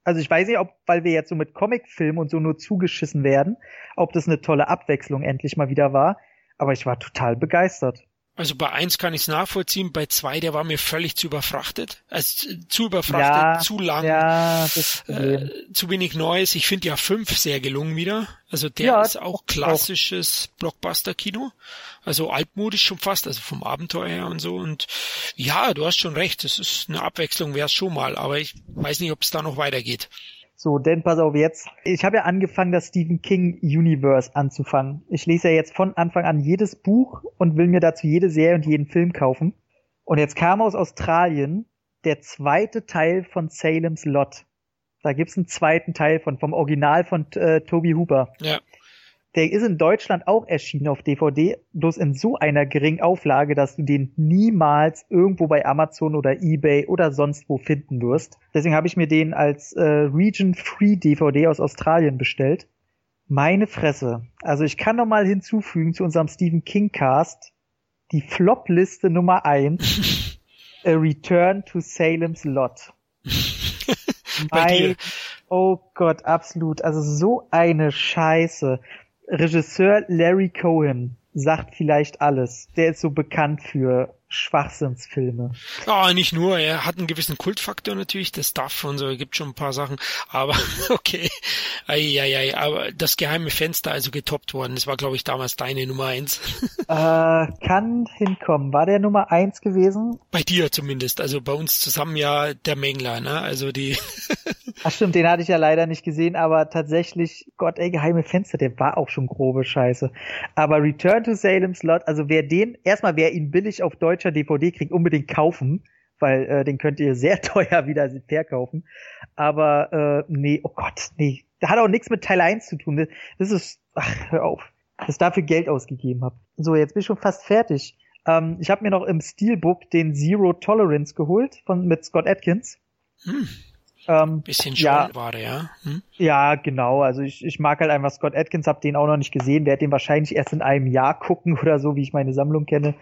also ich weiß nicht, ob, weil wir jetzt so mit Comicfilmen und so nur zugeschissen werden, ob das eine tolle Abwechslung endlich mal wieder war. Aber ich war total begeistert. Also bei eins kann ich es nachvollziehen, bei zwei, der war mir völlig zu überfrachtet. Also zu überfrachtet, ja, zu lang, ja, äh, zu wenig Neues. Ich finde ja fünf sehr gelungen wieder. Also der ja, ist auch klassisches Blockbuster-Kino. Also altmodisch schon fast, also vom Abenteuer her und so. Und ja, du hast schon recht, das ist eine Abwechslung, wäre es schon mal, aber ich weiß nicht, ob es da noch weitergeht. So, denn pass auf jetzt. Ich habe ja angefangen, das Stephen King Universe anzufangen. Ich lese ja jetzt von Anfang an jedes Buch und will mir dazu jede Serie und jeden Film kaufen. Und jetzt kam aus Australien der zweite Teil von Salem's Lot. Da gibt's einen zweiten Teil von, vom Original von äh, Toby Hooper. Ja. Der ist in Deutschland auch erschienen auf DVD, bloß in so einer geringen Auflage, dass du den niemals irgendwo bei Amazon oder eBay oder sonst wo finden wirst. Deswegen habe ich mir den als äh, Region Free DVD aus Australien bestellt. Meine Fresse. Also ich kann noch mal hinzufügen zu unserem Stephen King Cast die Flop-Liste Nummer eins. [laughs] A Return to Salem's Lot. [laughs] mein, oh Gott, absolut. Also so eine Scheiße. Regisseur Larry Cohen sagt vielleicht alles. Der ist so bekannt für Schwachsinnsfilme. Ja, nicht nur, er hat einen gewissen Kultfaktor natürlich, das darf und so, gibt schon ein paar Sachen, aber [laughs] okay. Eieiei, aber das geheime Fenster also getoppt worden, das war glaube ich damals deine Nummer eins. [laughs] Äh, kann hinkommen. War der Nummer eins gewesen? Bei dir zumindest, also bei uns zusammen ja der Mengler, ne? Also die [laughs] Ach stimmt, den hatte ich ja leider nicht gesehen, aber tatsächlich, Gott, ey, geheime Fenster, der war auch schon grobe Scheiße. Aber Return to Salem's Lot, also wer den, erstmal wer ihn billig auf deutscher DVD kriegt, unbedingt kaufen, weil äh, den könnt ihr sehr [laughs] teuer wieder verkaufen. Aber äh, nee, oh Gott, nee. Das hat auch nichts mit Teil 1 zu tun. Das ist, ach, hör auf, dass ich dafür Geld ausgegeben habe. So, jetzt bin ich schon fast fertig. Ähm, ich habe mir noch im Steelbook den Zero Tolerance geholt von mit Scott Atkins. Hm. Ähm, Bisschen schon ja, war der, ja. Hm? Ja, genau. Also ich, ich mag halt einfach Scott Atkins, hab den auch noch nicht gesehen, werde den wahrscheinlich erst in einem Jahr gucken [laughs] oder so, wie ich meine Sammlung kenne.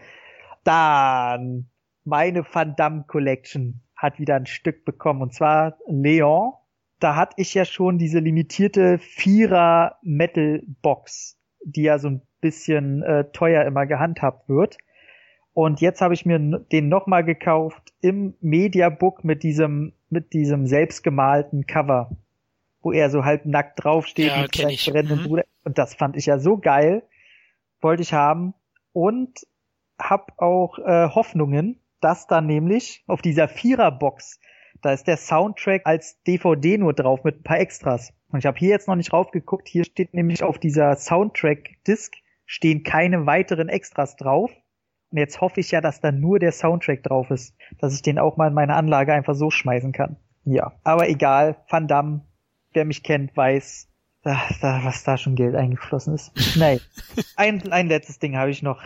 Dann meine Van Damme Collection hat wieder ein Stück bekommen und zwar Leon. Da hatte ich ja schon diese limitierte Vierer Metal Box, die ja so ein bisschen äh, teuer immer gehandhabt wird. Und jetzt habe ich mir den nochmal gekauft im Mediabook mit diesem, mit diesem selbstgemalten Cover, wo er so halb nackt draufsteht ja, mit seinem brennenden mhm. Bruder. Und das fand ich ja so geil. Wollte ich haben. Und hab auch äh, Hoffnungen, dass dann nämlich auf dieser Viererbox, da ist der Soundtrack als DVD nur drauf mit ein paar Extras. Und ich habe hier jetzt noch nicht raufgeguckt. Hier steht nämlich auf dieser Soundtrack-Disc stehen keine weiteren Extras drauf. Und jetzt hoffe ich ja, dass da nur der Soundtrack drauf ist, dass ich den auch mal in meine Anlage einfach so schmeißen kann. Ja, aber egal, Van Damme, wer mich kennt, weiß, da, da, was da schon Geld eingeflossen ist. Nein. [laughs] ein, ein letztes Ding habe ich noch.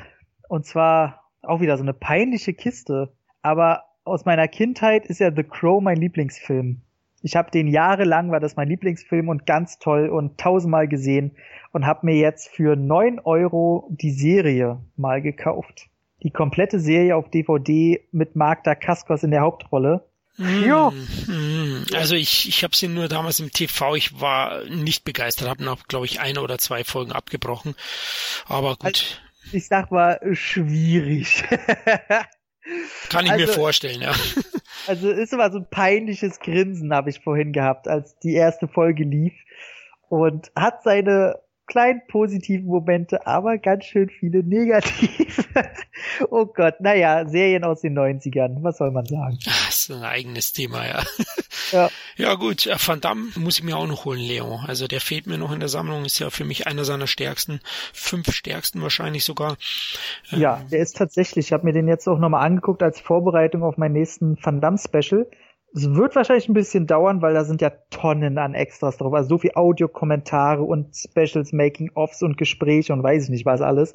Und zwar auch wieder so eine peinliche Kiste. Aber aus meiner Kindheit ist ja The Crow mein Lieblingsfilm. Ich habe den jahrelang, war das mein Lieblingsfilm und ganz toll und tausendmal gesehen und habe mir jetzt für neun Euro die Serie mal gekauft die komplette Serie auf DVD mit Mark Dacascos in der Hauptrolle. Mm, ja. Mm. Also ich, ich habe sie nur damals im TV, ich war nicht begeistert, habe noch, glaube ich, eine oder zwei Folgen abgebrochen. Aber gut. Ich sag mal, schwierig. [laughs] Kann ich also, mir vorstellen, ja. [laughs] Also ist immer so ein peinliches Grinsen habe ich vorhin gehabt, als die erste Folge lief und hat seine kleinen positiven Momente, aber ganz schön viele negative. [laughs] oh Gott, naja, Serien aus den 90ern, was soll man sagen? Das ist ein eigenes Thema, ja. [laughs] Ja, ja gut, äh, Van Damme muss ich mir auch noch holen, Leon. Also der fehlt mir noch in der Sammlung, ist ja für mich einer seiner stärksten, fünf stärksten wahrscheinlich sogar. Ja, ähm, der ist tatsächlich, ich habe mir den jetzt auch nochmal angeguckt als Vorbereitung auf meinen nächsten Van Damme Special. Es wird wahrscheinlich ein bisschen dauern, weil da sind ja Tonnen an Extras drauf. Also so viel Audiokommentare und Specials, Making-ofs und Gespräche und weiß ich nicht was alles.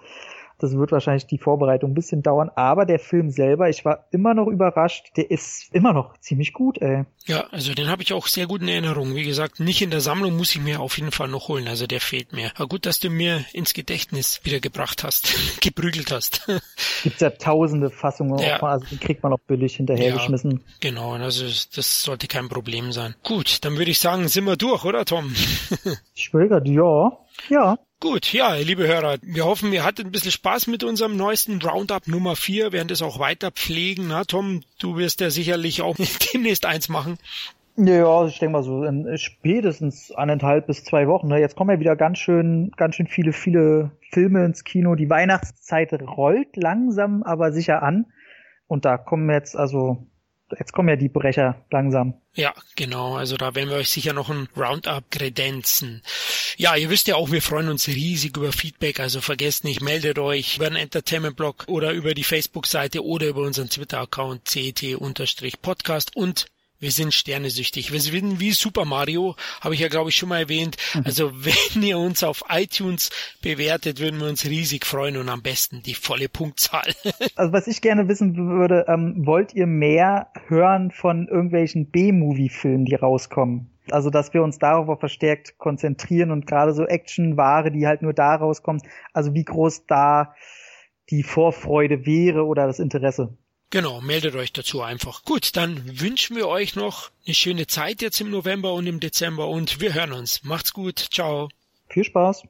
Das wird wahrscheinlich die Vorbereitung ein bisschen dauern. Aber der Film selber, ich war immer noch überrascht. Der ist immer noch ziemlich gut, ey. Ja, also den habe ich auch sehr gut in Erinnerung. Wie gesagt, nicht in der Sammlung muss ich mir auf jeden Fall noch holen. Also der fehlt mir. Aber gut, dass du mir ins Gedächtnis wieder gebracht hast, [laughs] geprügelt hast. [laughs] Gibt ja tausende Fassungen, ja. also die kriegt man auch billig hinterhergeschmissen. Ja, genau, also das sollte kein Problem sein. Gut, dann würde ich sagen, sind wir durch, oder Tom? [laughs] ich will grad, ja. Ja. Gut, ja, liebe Hörer, wir hoffen, ihr hattet ein bisschen Spaß mit unserem neuesten Roundup Nummer 4, werden das auch weiter pflegen. Na, Tom, du wirst ja sicherlich auch [laughs] demnächst eins machen. Ja, ich denke mal so in spätestens eineinhalb bis zwei Wochen. Ne? Jetzt kommen ja wieder ganz schön, ganz schön viele, viele Filme ins Kino. Die Weihnachtszeit rollt langsam, aber sicher an. Und da kommen jetzt also jetzt kommen ja die Brecher langsam. Ja, genau. Also da werden wir euch sicher noch ein Roundup kredenzen. Ja, ihr wisst ja auch, wir freuen uns riesig über Feedback. Also vergesst nicht, meldet euch über den Entertainment-Blog oder über die Facebook-Seite oder über unseren Twitter-Account CET-Podcast und wir sind sternesüchtig. Wir sind wie Super Mario, habe ich ja glaube ich schon mal erwähnt. Mhm. Also [laughs] wenn ihr uns auf iTunes bewertet, würden wir uns riesig freuen und am besten die volle Punktzahl. [laughs] also was ich gerne wissen würde, ähm, wollt ihr mehr hören von irgendwelchen B-Movie-Filmen, die rauskommen? Also, dass wir uns darauf verstärkt konzentrieren und gerade so Action-Ware, die halt nur da rauskommt, also wie groß da die Vorfreude wäre oder das Interesse. Genau, meldet euch dazu einfach. Gut, dann wünschen wir euch noch eine schöne Zeit jetzt im November und im Dezember und wir hören uns. Macht's gut, ciao. Viel Spaß.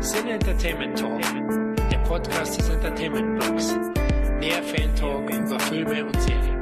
Sin Entertainment Talk, der Podcast des Entertainment Blogs. Mehr Fan Talk über Filme und Serien.